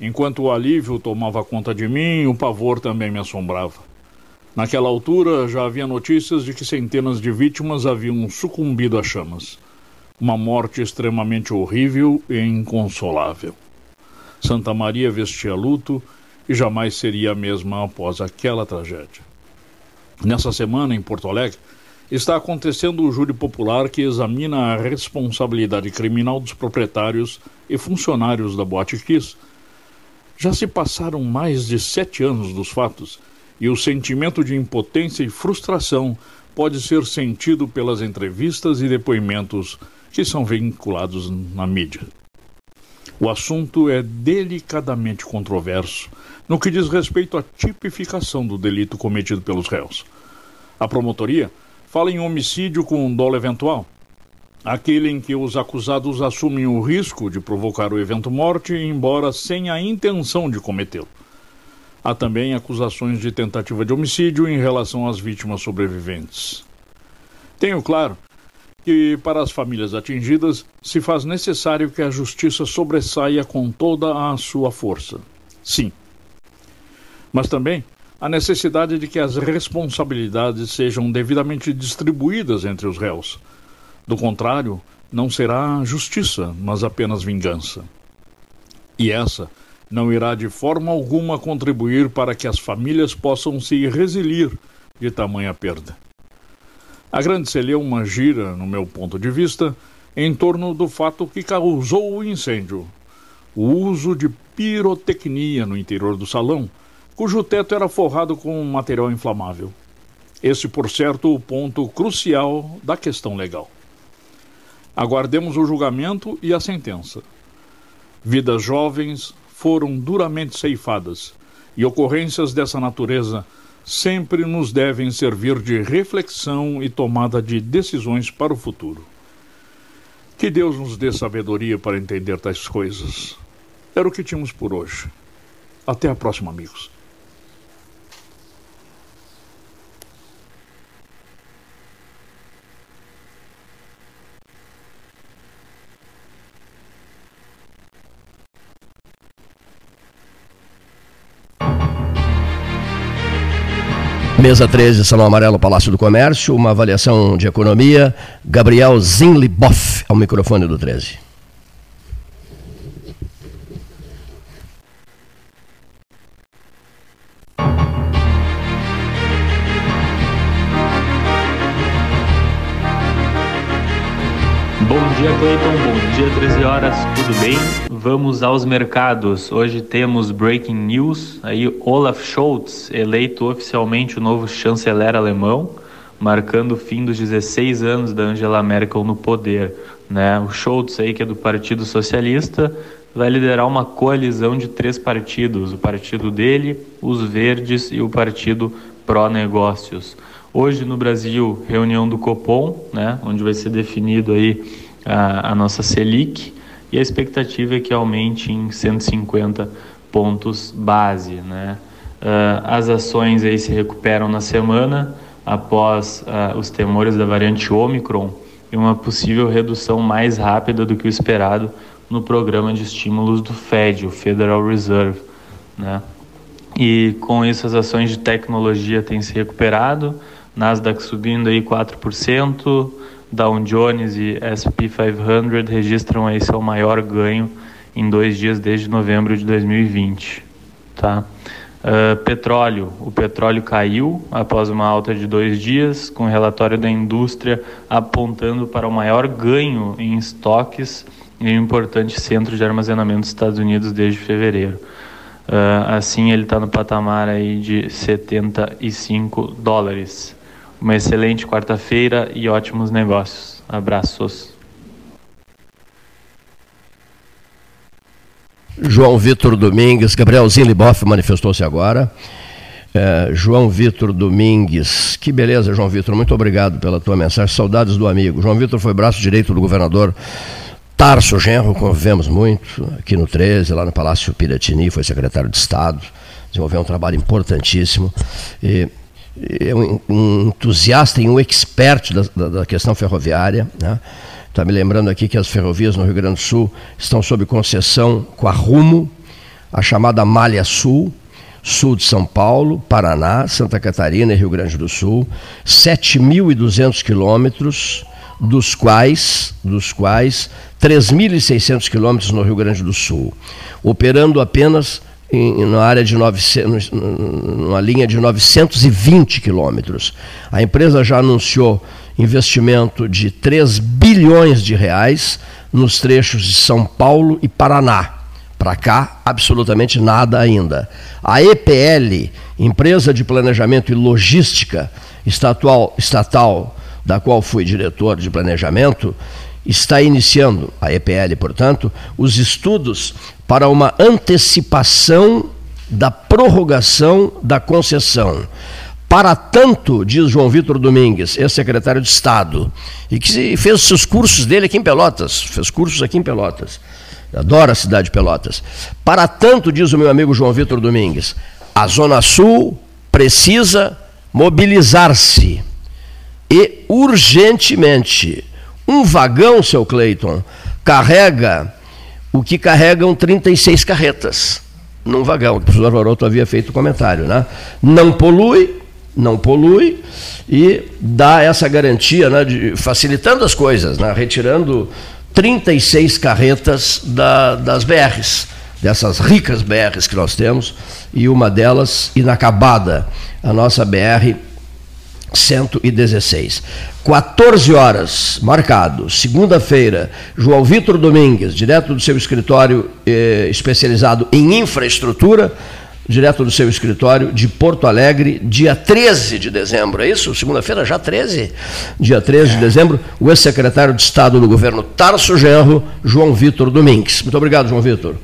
enquanto o alívio tomava conta de mim, o pavor também me assombrava. Naquela altura já havia notícias de que centenas de vítimas haviam sucumbido às chamas. Uma morte extremamente horrível e inconsolável. Santa Maria vestia luto e jamais seria a mesma após aquela tragédia. Nessa semana, em Porto Alegre, está acontecendo o júri popular que examina a responsabilidade criminal dos proprietários e funcionários da Boate Kiss. Já se passaram mais de sete anos dos fatos e o sentimento de impotência e frustração pode ser sentido pelas entrevistas e depoimentos que são vinculados na mídia. O assunto é delicadamente controverso no que diz respeito à tipificação do delito cometido pelos réus. A promotoria fala em homicídio com dolo eventual, aquele em que os acusados assumem o risco de provocar o evento morte, embora sem a intenção de cometê-lo. Há também acusações de tentativa de homicídio em relação às vítimas sobreviventes. Tenho claro que, para as famílias atingidas, se faz necessário que a justiça sobressaia com toda a sua força. Sim. Mas também a necessidade de que as responsabilidades sejam devidamente distribuídas entre os réus. Do contrário, não será justiça, mas apenas vingança. E essa não irá de forma alguma contribuir para que as famílias possam se resilir de tamanha perda. A Grande Celeuma gira, no meu ponto de vista, em torno do fato que causou o incêndio: o uso de pirotecnia no interior do salão cujo teto era forrado com material inflamável. Esse, por certo, o ponto crucial da questão legal. Aguardemos o julgamento e a sentença. Vidas jovens foram duramente ceifadas, e ocorrências dessa natureza sempre nos devem servir de reflexão e tomada de decisões para o futuro. Que Deus nos dê sabedoria para entender tais coisas. Era o que tínhamos por hoje. Até a próxima, amigos. Mesa 13, Salão Amarelo, Palácio do Comércio, uma avaliação de economia. Gabriel Zinliboff, ao microfone do 13. Bom dia, Cleiton. Bom dia, 13 horas. Tudo bem? Vamos aos mercados. Hoje temos breaking news. Aí Olaf Scholz eleito oficialmente o novo chanceler alemão, marcando o fim dos 16 anos da Angela Merkel no poder. Né? O Scholz aí que é do Partido Socialista vai liderar uma coalizão de três partidos: o partido dele, os Verdes e o partido Pró-Negócios. Hoje no Brasil, reunião do Copom, né, onde vai ser definido aí a, a nossa Selic e a expectativa é que aumente em 150 pontos base, né? Uh, as ações aí se recuperam na semana após uh, os temores da variante Omicron e uma possível redução mais rápida do que o esperado no programa de estímulos do Fed, o Federal Reserve, né? E com isso as ações de tecnologia têm se recuperado, Nasdaq subindo aí 4%, Dow Jones e S&P 500 registram aí seu maior ganho em dois dias desde novembro de 2020. Tá? Uh, petróleo. O petróleo caiu após uma alta de dois dias, com o relatório da indústria apontando para o maior ganho em estoques em um importante centro de armazenamento dos Estados Unidos desde fevereiro. Uh, assim, ele está no patamar aí de 75 dólares. Uma excelente quarta-feira e ótimos negócios. Abraços. João Vitor Domingues, Gabrielzinho Liboff manifestou-se agora. É, João Vitor Domingues, que beleza, João Vitor, muito obrigado pela tua mensagem, saudades do amigo. João Vitor foi braço direito do governador Tarso Genro, convivemos muito aqui no 13, lá no Palácio Piratini, foi secretário de Estado, desenvolveu um trabalho importantíssimo. E, é um, um, entusiasta e um expert da, da, da questão ferroviária. Né? Está me lembrando aqui que as ferrovias no Rio Grande do Sul estão sob concessão com a Rumo, a chamada Malha Sul, sul de São Paulo, Paraná, Santa Catarina e Rio Grande do Sul, 7.200 quilômetros, dos quais, dos quais 3.600 quilômetros no Rio Grande do Sul, operando apenas em, na área de 900, numa linha de 920 quilômetros. A empresa já anunciou investimento de 3 bilhões de reais nos trechos de São Paulo e Paraná. Para cá, absolutamente nada ainda. A EPL, Empresa de Planejamento e Logística Estatual, Estatal, da qual fui diretor de planejamento, está iniciando, a EPL, portanto, os estudos para uma antecipação da prorrogação da concessão para tanto, diz João Vitor Domingues, ex-secretário de Estado, e que fez seus cursos dele aqui em Pelotas, fez cursos aqui em Pelotas. Adora a cidade de Pelotas. Para tanto, diz o meu amigo João Vitor Domingues, a Zona Sul precisa mobilizar-se e urgentemente. Um vagão, seu Cleiton, carrega o que carregam 36 carretas num vagão. O professor Varoto havia feito o comentário, né? Não polui, não polui e dá essa garantia, né, de, facilitando as coisas, né, retirando 36 carretas da, das BRs, dessas ricas BRs que nós temos, e uma delas inacabada, a nossa BR 116. 14 horas, marcado, segunda-feira, João Vitor Domingues, direto do seu escritório eh, especializado em infraestrutura, direto do seu escritório de Porto Alegre, dia 13 de dezembro, é isso? Segunda-feira, já 13? Dia 13 de dezembro, o ex-secretário de Estado do governo Tarso Genro, João Vitor Domingues. Muito obrigado, João Vitor.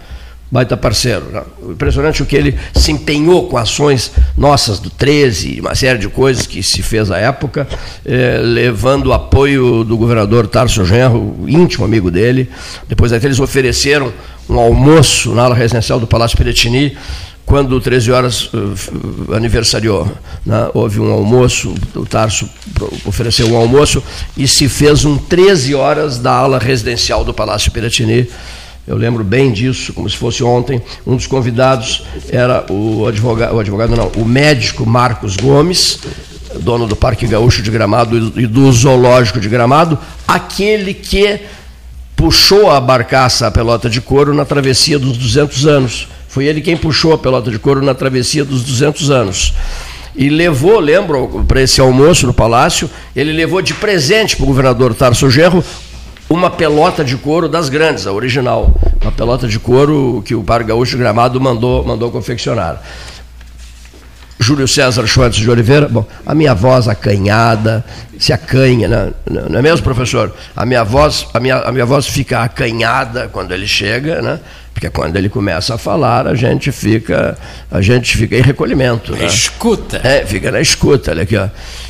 Baita parceiro. Né? Impressionante o que ele se empenhou com ações nossas do 13, uma série de coisas que se fez à época, eh, levando o apoio do governador Tarso Genro, íntimo amigo dele. Depois até eles ofereceram um almoço na ala residencial do Palácio Piretini, quando 13 horas uh, aniversariou, né, houve um almoço, o Tarso ofereceu um almoço e se fez um 13 horas da ala residencial do Palácio Piratini. Eu lembro bem disso, como se fosse ontem. Um dos convidados era o advogado, o advogado não, o médico Marcos Gomes, dono do Parque Gaúcho de Gramado e do Zoológico de Gramado, aquele que puxou a barcaça a pelota de couro na travessia dos 200 anos foi ele quem puxou a pelota de couro na travessia dos 200 anos. E levou, lembro, para esse almoço no palácio, ele levou de presente para o governador Tarso Gerro uma pelota de couro das grandes, a original. Uma pelota de couro que o Par Gaúcho Gramado mandou, mandou confeccionar. Júlio César Schwartz de Oliveira, bom, a minha voz acanhada, se acanha, né? não é mesmo, professor? A minha voz, a minha, a minha voz fica acanhada quando ele chega, né? Porque quando ele começa a falar, a gente fica, a gente fica em recolhimento. Né? Escuta. É, fica na escuta, olha aqui, ó.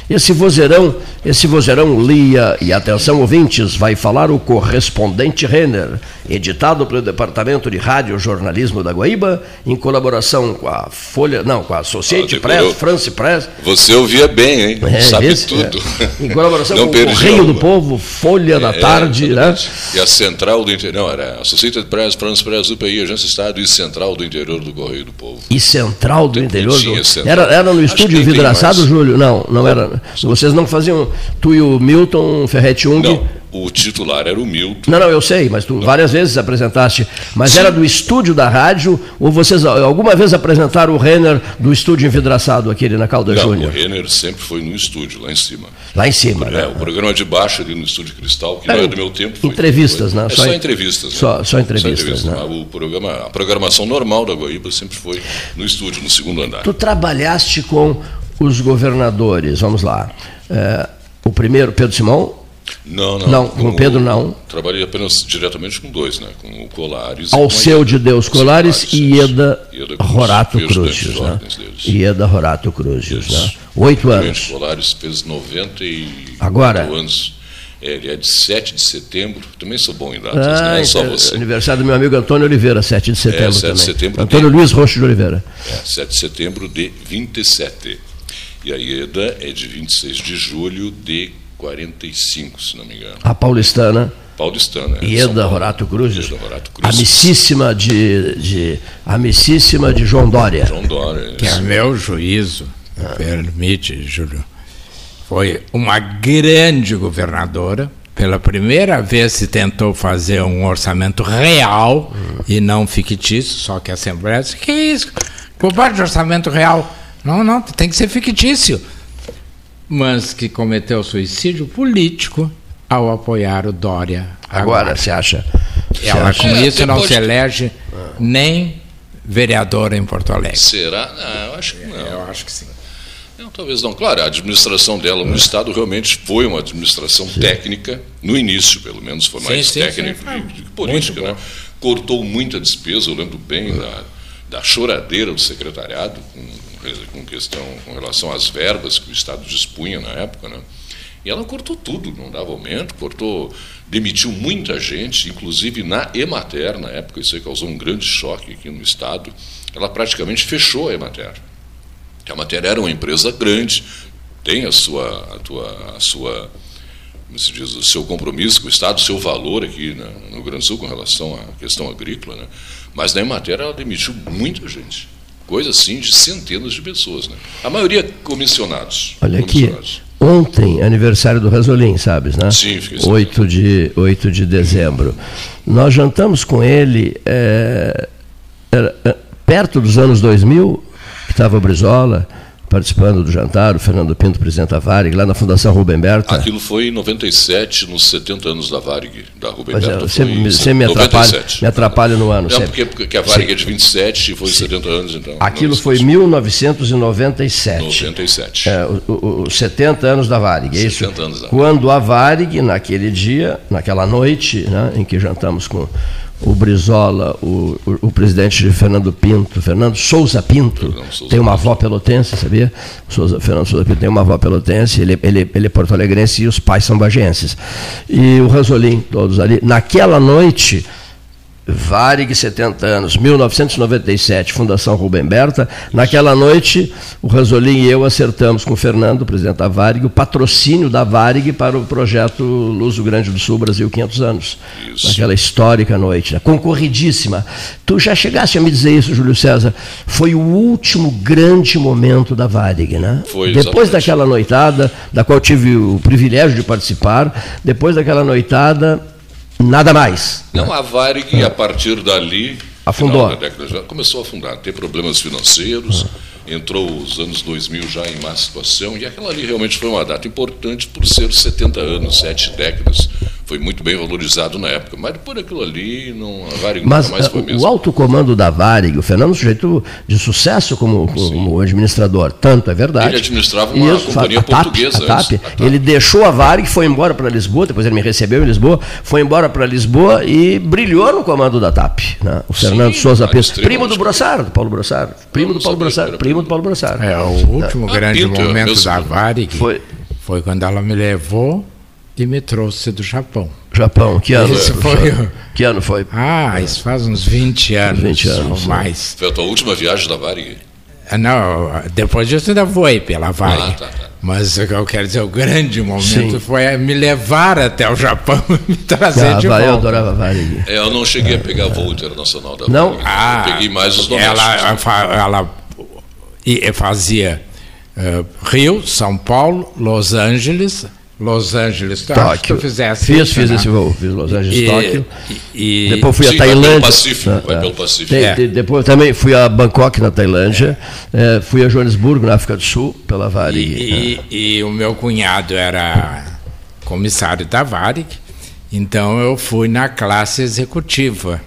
Esse vozeirão, esse vozeirão lia, e atenção ouvintes, vai falar o correspondente Renner, editado pelo Departamento de Rádio Jornalismo da Guaíba, em colaboração com a Folha, não, com a Associate ah, Press, France Press. Você ouvia bem, hein? É, Sabe esse, tudo. É. Em colaboração com o Correio do Povo, Folha é, da Tarde, né? E a Central do Interior, não, era Associated Press, France Press, UPI, Agência Estado e Central do Interior do Correio do Povo. E Central do Interior do... Central. Era, era no estúdio vidraçado, Júlio? Não, não era. Vocês não faziam. Tu e o Milton Ferretti Jung. Não, O titular era o Milton. Não, não, eu sei, mas tu várias vezes apresentaste. Mas Sim. era do estúdio da rádio ou vocês alguma vez apresentaram o Renner do estúdio envidraçado aquele na Calda Não, Júnior? o Renner sempre foi no estúdio, lá em cima. Lá em cima, É, né? o programa de baixo ali no Estúdio Cristal, que É, não é do meu tempo. foi- entrevistas, foi- né? É Só só, en- entrevistas. né? só- só entrevistas, né? Mas O programa, a programação normal da Guaíba sempre foi no estúdio, no segundo andar. Tu trabalhaste com os governadores, vamos lá. É, o primeiro, Pedro Simão, Não, não. Não, com o Pedro não. Trabalhei apenas diretamente com dois, né? Com o Colares. e com a Alceu de. Deus Colares e Ieda Rorato Cruzes. de Né? Ieda Rorato Cruzes. Né? Oito O anos. Clemente Colares fez 94 Agora? anos. É, ele é de 7 de setembro. Também sou bom em datas, Ah, né? Não só então, você. Aniversário do meu amigo Antônio Oliveira, 7 de setembro 7 de também. setembro Antônio de- Luiz Roxo de Oliveira. É, 7 de setembro de 27. E a Ieda é de 26 de julho de 45, se não me engano. A paulistana. Paulistana. é, Ieda. Rorato Cruzes. Ieda Rorato Cruzes. Amicíssima de, de, amicíssima de João Dória. João Dória. Que a meu juízo, me permite, Júlio, foi uma grande governadora. Pela primeira vez se tentou fazer um orçamento real e não fictício, só que a Assembleia disse, que isso? De orçamento real. Não, não, tem que ser fictício. Mas que cometeu suicídio político ao apoiar o Dória. Agora, você acha? você Ela acha? com É, isso não se elege nem vereadora em Porto Alegre. Será? Não, eu acho que não. Eu acho que sim. Não, talvez não. Claro, a administração dela no Estado realmente foi uma administração técnica, no início, pelo menos, foi Sim, mais sim, técnica sim, que política. muito Né? Cortou muita despesa, eu lembro bem da, da choradeira do secretariado com, com questão com relação às verbas que o Estado dispunha na época. Né? E ela cortou tudo, não dava aumento, cortou, demitiu muita gente, inclusive na Emater, na época, isso aí causou um grande choque aqui no Estado. Ela praticamente fechou a Emater. A Emater era uma empresa grande, tem a sua, a tua, a sua, como se diz, o seu compromisso com o Estado, o seu valor aqui no Rio Grande Sul com relação à questão agrícola, né? mas na Emater ela demitiu muita gente, coisa assim de centenas de pessoas, né? a maioria comissionados. Olha aqui, comissionados. ontem, aniversário do Rasolim, sabes, né? Sim, fiquei sabendo. 8 de, 8 de dezembro. Nós jantamos com ele é, era, é, perto dos anos 2000, que estava Brizola participando do jantar, o Fernando Pinto, presidente da Varig, lá na Fundação Rubem Berta. Aquilo foi em 97, nos 70 anos da Varig, da Rubem Mas é, Berta. você, me- em você me, atrapalha, 97. me atrapalha no ano. Não, sempre. porque, porque a Varig é de 27 e foi 70 anos, então. Aquilo foi 1997. 97. É, os 70 anos da Varig, é isso? 70 anos da Quando a Varig, naquele dia, naquela noite, né, em que jantamos com o Brizola, o, o- o presidente Fernando Pinto, Fernando Souza Pinto, Souza tem uma avó pelotense, sabia? Souza, Fernando Souza Pinto tem uma avó pelotense, ele, ele, ele é porto-alegrense e os pais são bagenses. E o Ranzolim, todos ali. Naquela noite, Varig, 70 anos, 1997, Fundação Rubem Berta. Naquela noite, o Ranzolim e eu acertamos com o Fernando, presidente da Varig, o patrocínio da Varig para o projeto Luz do Grande do Sul Brasil 500 anos. Isso. Naquela histórica noite, né? concorridíssima. Tu já chegaste a me dizer isso, Júlio César? Foi o último grande momento da Varig, né? Foi, Depois exatamente. daquela noitada, da qual tive o privilégio de participar, depois daquela noitada, nada mais. Não, a Varig, a partir dali, Afundou. década, já começou a afundar, ter problemas financeiros, entrou os anos 2000 já em má situação, e aquela ali realmente foi uma data importante por ser 70 anos, sete décadas. Foi muito bem valorizado na época, mas por aquilo ali, não, a Varig Mas nunca mais foi eh, mesmo. o alto comando da Varig, o Fernando é um sujeito de sucesso como, como administrador, tanto é verdade. Ele administrava uma companhia a TAP, portuguesa a TAP. antes, a TAP. Ele deixou a Varig, foi embora para Lisboa, depois ele me recebeu em Lisboa, foi embora para Lisboa e brilhou no comando da TAP. né? O Fernando Souza ah, Pinto, primo do Brossard, do Paulo Brossard, primo do Paulo Brossard, primo do Paulo Brossard. É, o último Ah, grande Pinto, é momento da Varig Foi. foi quando ela me levou e me trouxe do Japão. Japão, que ano? Esse foi Que ano foi? Ah, isso faz uns 20 anos, 20 anos, ou né? mais. Foi a tua última viagem da Varig? Ah, Não, depois disso eu ainda voei pela Varig. Ah, tá, tá. Mas o que eu quero dizer, o grande momento Sim. foi me levar até o Japão e me trazer Ah, de vai, eu volta. adorava a Varig. É, eu não cheguei a pegar voo internacional da Não? Varig. Ah, eu peguei mais os domésticos. ela, ela e- fazia eh, Rio, São Paulo, Los Angeles, Los Angeles, Tóquio. Tu fizesse fiz, isso, fiz né? esse voo, fiz Los Angeles, E- Tóquio. e- depois fui Sim, a vai pelo Tailândia. Pacífico, Ah, vai ah. pelo Pacífico. Tem- É. tem- depois também fui a Bangkok, na Tailândia. Eh, fui a Joanesburgo, na África do Sul, pela Varig. E, e o meu cunhado era comissário da Varig, então eu fui na classe executiva,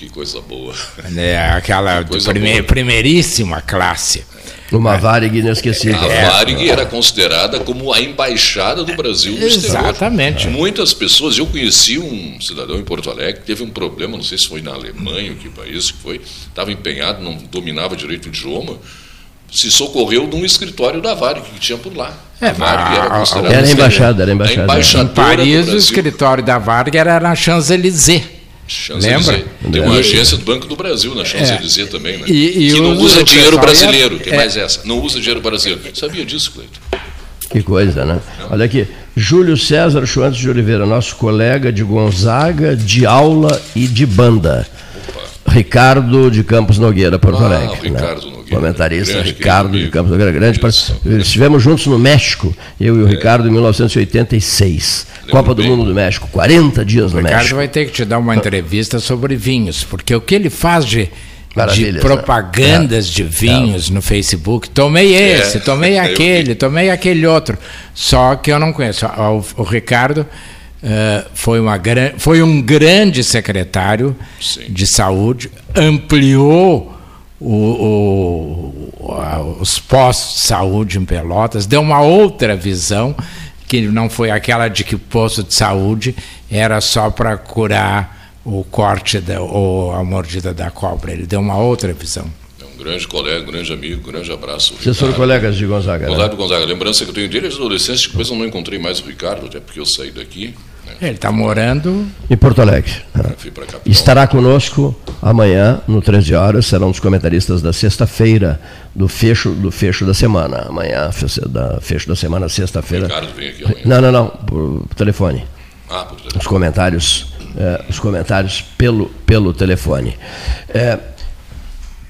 que coisa boa. né, aquela Que coisa prime- boa. primeiríssima classe. Uma Varig inesquecível. A Varig era considerada como a embaixada do Brasil no exterior. Exatamente. Muitas pessoas, eu conheci um cidadão em Porto Alegre que teve um problema, não sei se foi na Alemanha, que país que foi, estava empenhado, não dominava direito o idioma, se socorreu de um escritório da Varig que tinha por lá. É, a Varig era considerada Era a embaixada, era a embaixada. Em Paris, o escritório da Varig era na Champs-Élysées. Lembra? Tem uma E- agência do Banco do Brasil na Champs-Élysées também, né? E- e que não usa dinheiro ia- brasileiro. Tem é. mais essa. Não usa dinheiro brasileiro. Sabia disso, Cleiton? Que coisa, né? Olha aqui, Júlio César Schwantes de Oliveira, nosso colega de Gonzaga, de aula e de banda. Ricardo de Campos Nogueira, Porto Ah, Alegre. o Ricardo né? Nogueira. Comentarista Grande Ricardo de Campos Nogueira, grande. Isso, par- Estivemos juntos no México, eu e o Ricardo, em 1986. Copa do Mundo do México, 40 dias O no Ricardo México. vai ter que te dar uma entrevista sobre vinhos, porque o que ele faz de, de né? propagandas de vinhos no Facebook, tomei esse, É, tomei eu aquele, tomei aquele outro, só que eu não conheço. O, o Ricardo eh, foi, uma, gran- foi um grande secretário Sim. de saúde, ampliou o- o- a- os postos de saúde em Pelotas, deu uma outra visão, que não foi aquela de que o posto de saúde era só para curar o corte da, ou a mordida da cobra. Ele deu uma outra visão. É um grande colega, um grande amigo, um grande abraço. Vocês foram colegas de Gonzaga, né? Gonzaga, Gonzaga. A lembrança que eu tenho dele é de adolescência, depois eu não encontrei mais o Ricardo, até porque eu saí daqui. Né? Ele está morando. Em Porto Alegre. né? Estará conosco amanhã, no 13 horas, será um dos comentaristas da sexta-feira, do fecho, do fecho da semana. Amanhã, fecho da, fecho da semana, sexta-feira. Ricardo vem aqui amanhã. Não, não, não, por telefone. Ah, por Os comentários, eh, os comentários pelo, pelo telefone. Eh,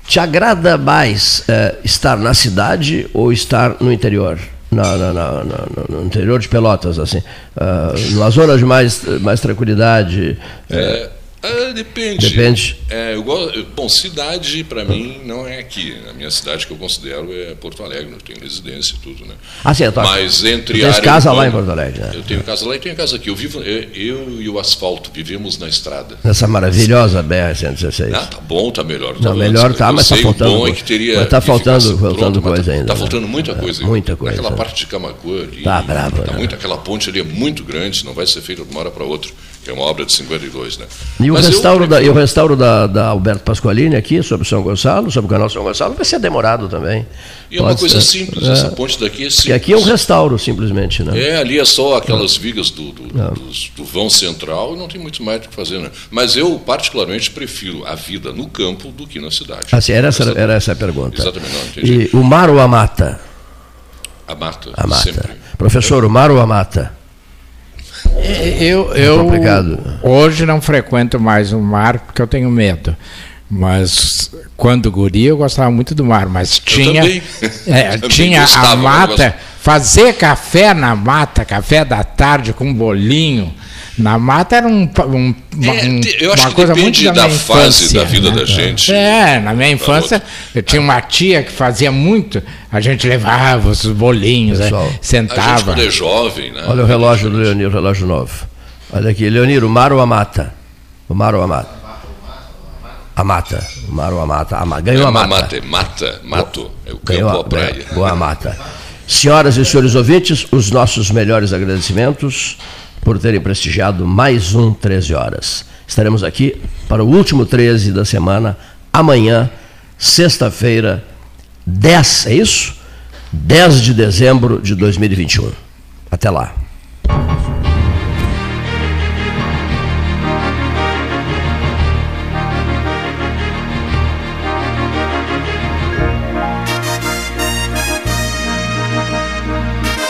te agrada mais eh, estar na cidade ou estar no interior? Na, na- na- no interior de Pelotas, assim. Ah, numa zona de mais, mais tranquilidade. É, ah, depende. Depende. É, bom, cidade para mim não é aqui. A minha cidade que eu considero é Porto Alegre, eu tenho residência e tudo, né? Ah, sim, eu tô- Mas entre Tu tens área casa lá em Porto Alegre, né? Eu tenho casa lá e tenho casa aqui. Eu vivo, eu, eu e o asfalto vivemos na estrada. Nessa maravilhosa BR-116. Ah, tá bom, tá melhor. Não, tá melhor antes, tá, mas tá faltando bom é coisa. que teria. Mas tá faltando- faltando coisa tá, ainda, Tá né? faltando muita coisa. muita coisa. Aquela parte de Camacuã ali. Tá brabo, Tá né? muito, aquela ponte ali é muito grande, não vai ser feita de uma hora para outra. Que é uma obra de 52, né? E o, Mas eu restauro da, e o restauro da, da Alberto Pasqualini aqui, sobre São Gonçalo, sobre o canal São Gonçalo, vai ser demorado também. E é uma coisa ser. simples, É. essa ponte daqui é simples. Porque aqui é um restauro, simplesmente, né? É, ali é só aquelas vigas do, do, dos- do vão central e não tem muito mais o que fazer, né? Mas eu, particularmente, prefiro a vida no campo do que na cidade. Assim, era, essa, era essa a pergunta. Exatamente, não, entendi. E o mar ou a mata? A mata, A mata. sempre. Professor, o mar ou a mata? Eu, eu complicado. hoje não frequento mais o mar porque eu tenho medo. Mas quando guri eu gostava muito do mar, mas tinha também. é, Também tinha gostava, a mata. Fazer café na mata, café da tarde com bolinho. Na mata era um, um- uma, É, um- eu acho uma que coisa depende muito da, da minha fase infância, da vida né? da gente. É, na minha infância eu tinha uma tia que fazia muito, a gente levava os bolinhos, né? Pessoal, A gente, sentava. quando é jovem, né? Olha o relógio do Leonir, o relógio novo. Olha aqui, Leonir, o mar ou a mata? O mar ou a mata? A mata. O mar ou a mata? A ma- Ganhou é a mata. mata, é mata, mato, é o Ganhou a praia. ganhou- Boa mata. Senhoras e senhores ouvintes, os nossos melhores agradecimentos por terem prestigiado mais um 13 horas. Estaremos aqui para o último 13 da semana, amanhã, sexta-feira, 10, é isso? 10 de dezembro de 2021. Até lá.